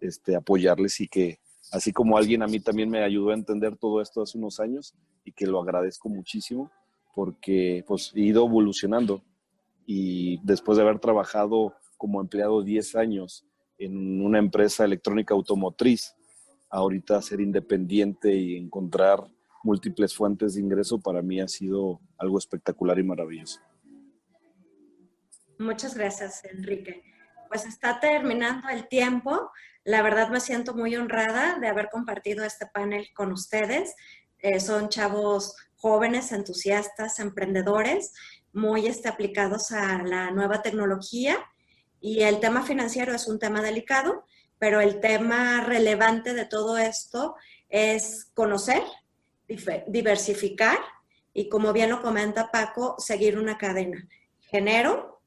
este, apoyarles y que, así como alguien a mí también me ayudó a entender todo esto hace unos años y que lo agradezco muchísimo porque pues he ido evolucionando y después de haber trabajado como empleado 10 años en una empresa electrónica automotriz, ahorita ser independiente y encontrar múltiples fuentes de ingreso para mí ha sido algo espectacular y maravilloso. Muchas gracias, Enrique. Pues está terminando el tiempo. La verdad me siento muy honrada de haber compartido este panel con ustedes. Eh, son chavos jóvenes, entusiastas, emprendedores, muy este, aplicados a la nueva tecnología. Y el tema financiero es un tema delicado, pero el tema relevante de todo esto es conocer diversificar y como bien lo comenta Paco, seguir una cadena. Genero,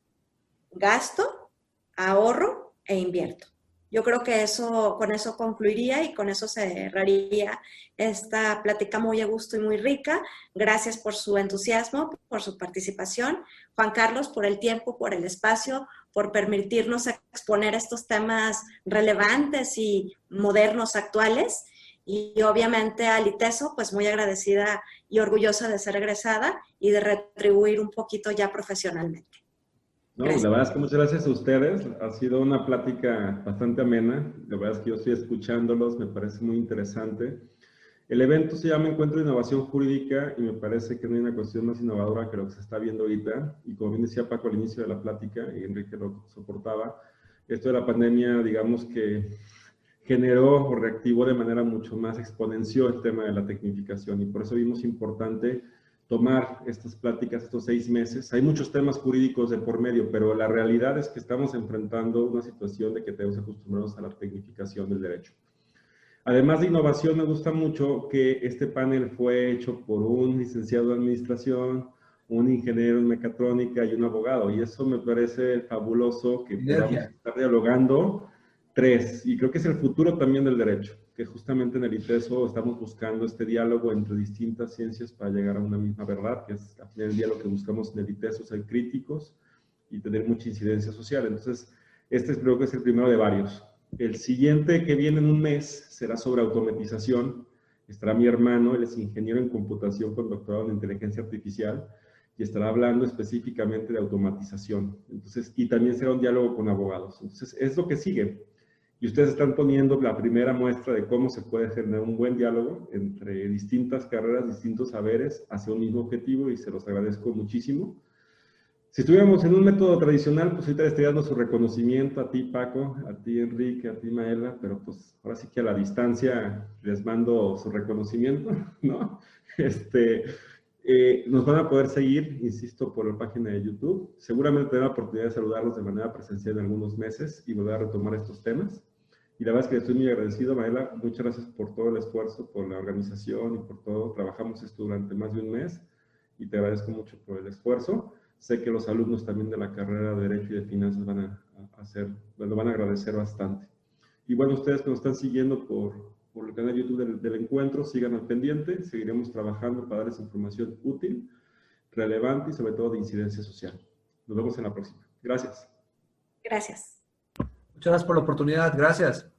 gasto, ahorro e invierto. Yo creo que eso, con eso concluiría y con eso cerraría esta plática muy a gusto y muy rica. Gracias por su entusiasmo, por su participación. Juan Carlos, por el tiempo, por el espacio, por permitirnos exponer estos temas relevantes y modernos actuales. Y obviamente a Liteso, pues muy agradecida y orgullosa de ser egresada y de retribuir un poquito ya profesionalmente. No, la verdad es que muchas gracias a ustedes. Ha sido una plática bastante amena. La verdad es que yo estoy escuchándolos, me parece muy interesante. El evento se llama Encuentro de Innovación Jurídica y me parece que no hay una cuestión más innovadora que lo que se está viendo ahorita. Y como bien decía Paco al inicio de la plática, y Enrique lo soportaba, esto de la pandemia, digamos que generó o reactivó de manera mucho más exponencial el tema de la tecnificación y por eso vimos importante tomar estas pláticas estos seis meses. Hay muchos temas jurídicos de por medio, pero la realidad es que estamos enfrentando una situación de que tenemos acostumbrados a la tecnificación del derecho. Además de innovación, me gusta mucho que este panel fue hecho por un licenciado de administración, un ingeniero en mecatrónica y un abogado, y eso me parece fabuloso que podamos estar dialogando Tres, y creo que es el futuro también del derecho, que justamente en el ITESO estamos buscando este diálogo entre distintas ciencias para llegar a una misma verdad, que es al final del día lo que buscamos en el ITESO, ser críticos y tener mucha incidencia social. Entonces, este creo que es el primero de varios. El siguiente que viene en un mes será sobre automatización. Estará mi hermano, él es ingeniero en computación con doctorado en inteligencia artificial y estará hablando específicamente de automatización. Entonces, y también será un diálogo con abogados. Entonces, es lo que sigue. Y ustedes están poniendo la primera muestra de cómo se puede generar un buen diálogo entre distintas carreras, distintos saberes hacia un mismo objetivo y se los agradezco muchísimo. Si estuviéramos en un método tradicional, pues ahorita estaría dando su reconocimiento a ti, Paco, a ti, Enrique, a ti, Maela, pero pues ahora sí que a la distancia les mando su reconocimiento, ¿no? Este, eh, nos van a poder seguir, insisto, por la página de YouTube. Seguramente tendré la oportunidad de saludarlos de manera presencial en algunos meses y volver a retomar estos temas. Y la verdad es que estoy muy agradecido, Maela. Muchas gracias por todo el esfuerzo, por la organización y por todo. Trabajamos esto durante más de un mes y te agradezco mucho por el esfuerzo. Sé que los alumnos también de la carrera de Derecho y de Finanzas van a, hacer, lo van a agradecer bastante. Y bueno, ustedes que nos están siguiendo por, por el canal YouTube del, del, encuentro, sigan al pendiente, seguiremos trabajando para darles información útil, relevante y sobre todo de incidencia social. Nos vemos en la próxima. Gracias. Gracias. Muchas gracias por la oportunidad. Gracias.